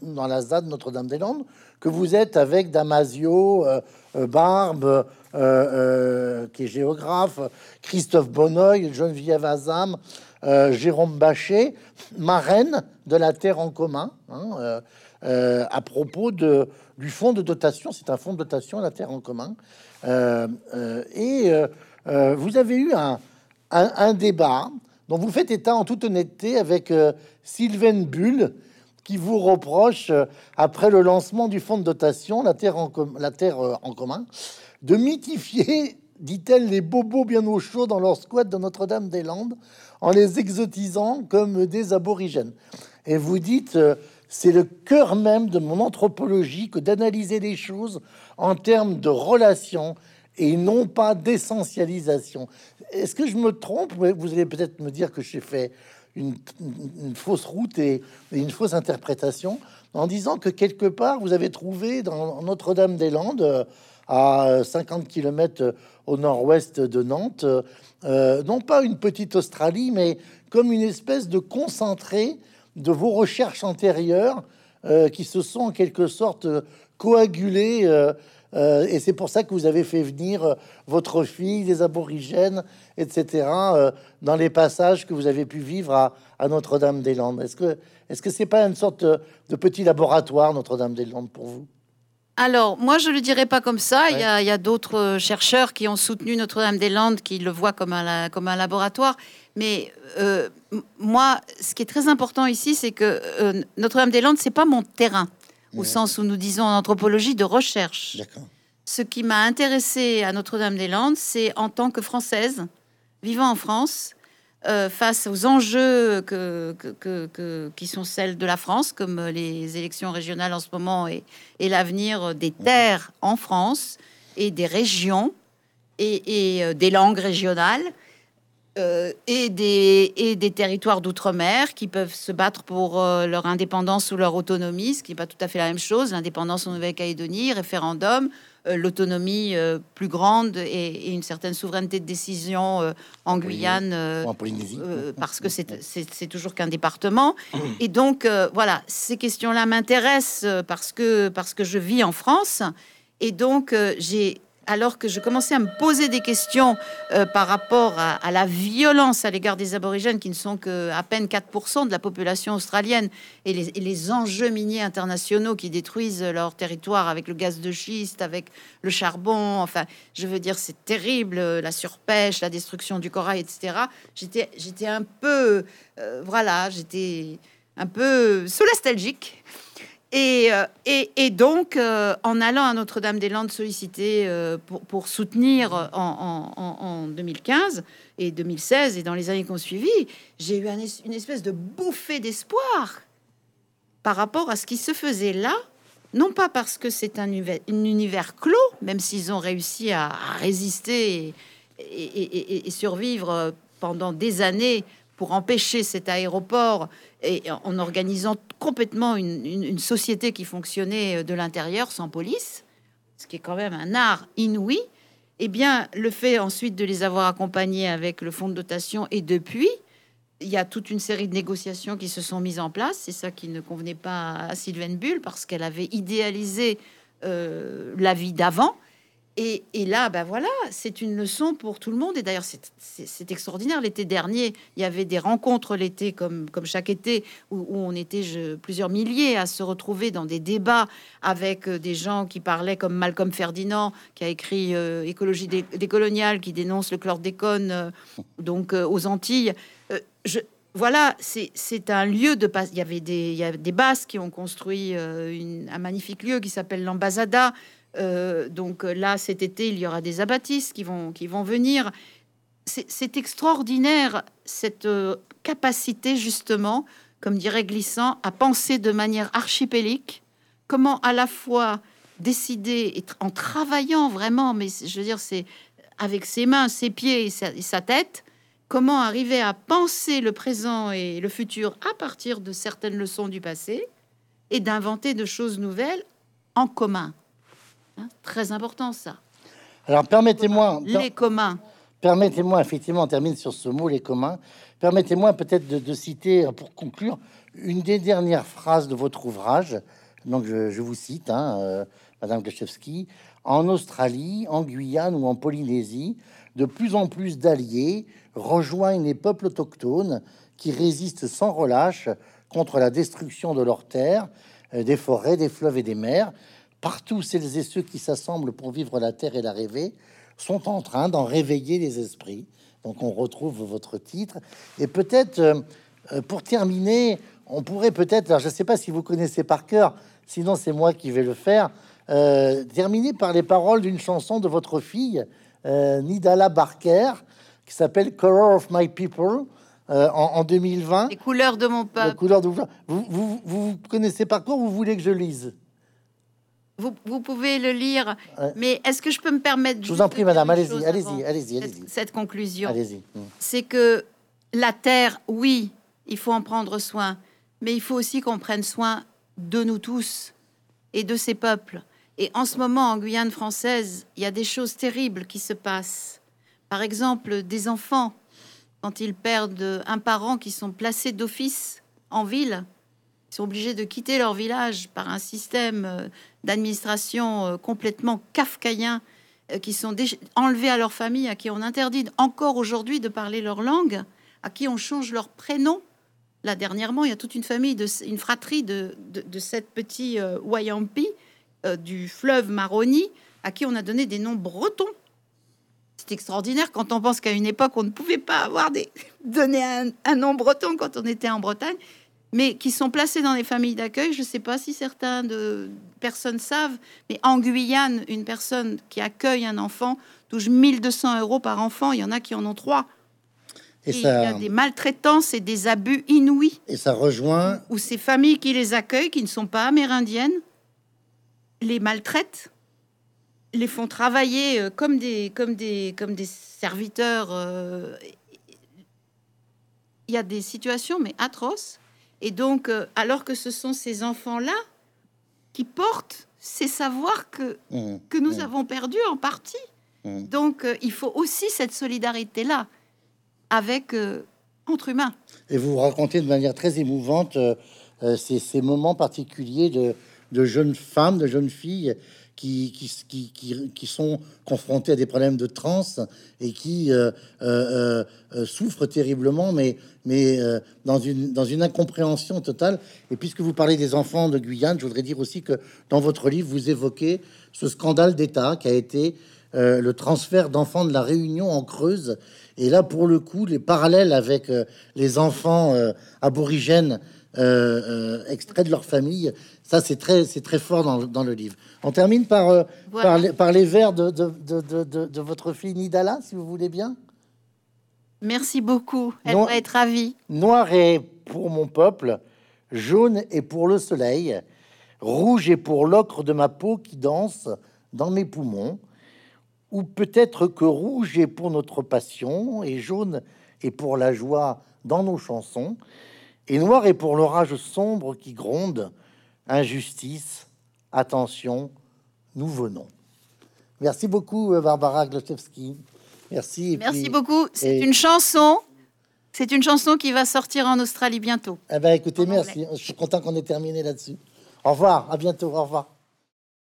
dans la ZAD Notre-Dame-des-Landes, que vous êtes avec Damasio, Barbe, euh, euh, qui est géographe, Christophe Bonneuil, Geneviève Azam, euh, Jérôme Bachet, marraine de la Terre en commun, hein, à propos du fonds de dotation. C'est un fonds de dotation la Terre en commun. et vous avez eu un, débat dont vous faites état en toute honnêteté avec Sylvain Bull, qui vous reproche, après le lancement du fonds de dotation, la Terre en, la terre en commun, de mythifier, dit-elle, les bobos bien au chaud dans leur squat de Notre-Dame-des-Landes en les exotisant comme des aborigènes. Et vous dites, euh, c'est le cœur même de mon anthropologie que d'analyser les choses en termes de relations et non pas d'essentialisation. Est-ce que je me trompe? Vous allez peut-être me dire que j'ai fait une, fausse route et, une fausse interprétation en disant que quelque part vous avez trouvé dans Notre-Dame-des-Landes à 50 km au nord-ouest de Nantes, euh, non pas une petite Australie, mais comme une espèce de concentré de vos recherches antérieures euh, qui se sont en quelque sorte coagulées. Euh, et c'est pour ça que vous avez fait venir votre fille, des aborigènes, etc., dans les passages que vous avez pu vivre à, Notre-Dame-des-Landes. Est-ce que est-ce que c'est pas une sorte de petit laboratoire Notre-Dame-des-Landes pour vous? Alors, moi, je ne le dirais pas comme ça. Il y a, d'autres euh, chercheurs qui ont soutenu Notre-Dame-des-Landes, qui le voient comme un, comme un laboratoire. Mais euh, moi, ce qui est très important ici, c'est que euh, Notre-Dame-des-Landes, c'est pas mon terrain, au sens où nous disons en anthropologie de recherche. Ce qui m'a intéressé à Notre-Dame-des-Landes, c'est en tant que Française, vivant en France, euh, face aux enjeux qui sont celles de la France, comme les élections régionales en ce moment et, l'avenir des terres en France et des régions et, euh, des langues régionales. Euh, et, des, et des territoires d'outre-mer qui peuvent se battre pour leur indépendance ou leur autonomie, ce qui n'est pas tout à fait la même chose. L'indépendance en Nouvelle-Calédonie, référendum, l'autonomie euh, plus grande et, une certaine souveraineté de décision euh, en Guyane, en Polynésie, parce que c'est toujours qu'un département. Et donc, voilà, ces questions-là m'intéressent parce que, parce que je vis en France. Et donc, j'ai alors que je commençais à me poser des questions euh, par rapport à, la violence à l'égard des aborigènes, qui ne sont que à peine 4% de la population australienne, et les, enjeux miniers internationaux qui détruisent leur territoire avec le gaz de schiste, avec le charbon, enfin, je veux dire, c'est terrible, la surpêche, la destruction du corail, etc. J'étais, un peu, euh, voilà, j'étais un peu nostalgique. Et, euh, et, donc, euh, en allant à Notre-Dame-des-Landes solliciter euh, pour, soutenir en, en, en, 2015 et 2016 et dans les années qui ont suivi, j'ai eu un, une espèce de bouffée d'espoir par rapport à ce qui se faisait là. Non pas parce que c'est un, univers, un univers clos, même s'ils ont réussi à, à résister et, et, survivre pendant des années pour empêcher cet aéroport et en organisant complètement une, société qui fonctionnait euh, de l'intérieur sans police, ce qui est quand même un art inouï, eh bien, le fait ensuite de les avoir accompagnés avec le fonds de dotation et depuis, il y a toute une série de négociations qui se sont mises en place. C'est ça qui ne convenait pas à Sylvain Bull parce qu'elle avait idéalisé euh, la vie d'avant et, là, ben voilà, c'est une leçon pour tout le monde. Et d'ailleurs, c'est extraordinaire. L'été dernier, il y avait des rencontres l'été, comme, chaque été, où, on était plusieurs milliers à se retrouver dans des débats avec euh, des gens qui parlaient comme Malcolm Ferdinand, qui a écrit euh, Écologie décoloniale, qui dénonce le chlordécone euh, donc aux Antilles. voilà, c'est un lieu de Il y avait des, il des Basques qui ont construit un magnifique lieu qui s'appelle l'Ambasada euh, donc euh, là, cet été, il y aura des abattistes qui vont, qui vont venir. C'est extraordinaire cette euh, capacité justement, comme dirait Glissant, à penser de manière archipélique. Comment à la fois décider en travaillant vraiment, mais je veux dire, c'est avec ses mains, ses pieds et sa, tête, comment arriver à penser le présent et le futur à partir de certaines leçons du passé et d'inventer de choses nouvelles en commun. Hein, très important ça. Alors permettez-moi... Les communs. Permettez-moi, effectivement, on termine sur ce mot, les communs. Permettez-moi peut-être de, citer, pour conclure, une des dernières phrases de votre ouvrage. Donc je, vous cite, hein, euh, Madame Gachevski. En Australie, en Guyane ou en Polynésie, de plus en plus d'alliés rejoignent les peuples autochtones qui résistent sans relâche contre la destruction de leurs terres, euh, des forêts, des fleuves et des mers, partout celles et ceux qui s'assemblent pour vivre la terre et la rêver sont en train d'en réveiller les esprits. Donc on retrouve votre titre. Et peut-être, euh, euh, pour terminer, on pourrait peut-être, alors je ne sais pas si vous connaissez par cœur, sinon c'est moi qui vais le faire, euh, terminer par les paroles d'une chanson de votre fille, Nidala Barker, qui s'appelle Color of My People. en, 2020. Les couleurs de mon peuple. Les couleurs de... vous, vous, vous, vous connaissez par quoi Vous voulez que je lise? Vous, pouvez le lire, mais est-ce que je peux me permettre Je vous en prie, madame, allez-y, allez-y, allez-y, allez-y. Cette conclusion, allez-y. Mm. C'est que la terre, oui, il faut en prendre soin, mais il faut aussi qu'on prenne soin de nous tous et de ces peuples. Et en ce moment, en Guyane française, il y a des choses terribles qui se passent. Par exemple, des enfants, quand ils perdent un parent qui sont placés d'office en ville, ils sont obligés de quitter leur village par un système euh, d'administration euh, complètement kafkaïen, euh, qui sont enlevés à leur famille, à qui on interdit encore aujourd'hui de parler leur langue, à qui on change leur prénom. Là, dernièrement, il y a toute une famille, de, une fratrie de, de, cette petite Wayampi du fleuve Maroni, à qui on a donné des noms bretons. C'est extraordinaire quand on pense qu'à une époque, on ne pouvait pas avoir des donner un, un nom breton quand on était en Bretagne mais qui sont placés dans les familles d'accueil. Je ne sais pas si certaines de personnes savent, mais en Guyane, une personne qui accueille un enfant touche 1200 euros par enfant. Il y en a qui en ont trois. Et, il y a des maltraitances et des abus inouïs. Et ça rejoint. Ou ces familles qui les accueillent, qui ne sont pas amérindiennes, les maltraitent, les font travailler euh, comme des, comme des, comme des serviteurs. Euh, il y a des situations, mais atroces. Et donc, euh, alors que ce sont ces enfants-là qui portent ces savoirs que, mmh. que nous mmh. avons perdus en partie. Mmh. Donc, euh, il faut aussi cette solidarité-là avec euh, entre humains. Et vous racontez de manière très émouvante ces, ces, moments particuliers de, de jeunes femmes, de jeunes filles qui, qui, qui, qui, sont confrontés à des problèmes de trans et qui euh, euh, euh, souffrent terriblement, mais, mais dans, une, dans une incompréhension totale. Et puisque vous parlez des enfants de Guyane, je voudrais dire aussi que dans votre livre, vous évoquez ce scandale d'État qui a été le transfert d'enfants de la Réunion en Creuse. Et là, pour le coup, les parallèles avec les enfants aborigènes extraits de leur famille. Ça, c'est très, c'est très fort dans, dans, le livre. On termine par, euh, par, les, par, les, vers de, de, de, de, votre fille Nidala, si vous voulez bien. Merci beaucoup. Elle va être ravie. Noir est pour mon peuple, jaune est pour le soleil, rouge est pour l'ocre de ma peau qui danse dans mes poumons, ou peut-être que rouge est pour notre passion et jaune est pour la joie dans nos chansons, et noir est pour l'orage sombre qui gronde. Injustice, attention, nous venons. Merci beaucoup, Barbara Gloszewski. Merci. Merci beaucoup. C'est une chanson. C'est une chanson qui va sortir en Australie bientôt. Eh ben, écoutez, merci. Je suis content qu'on ait terminé là-dessus. Au revoir. À bientôt. Au revoir.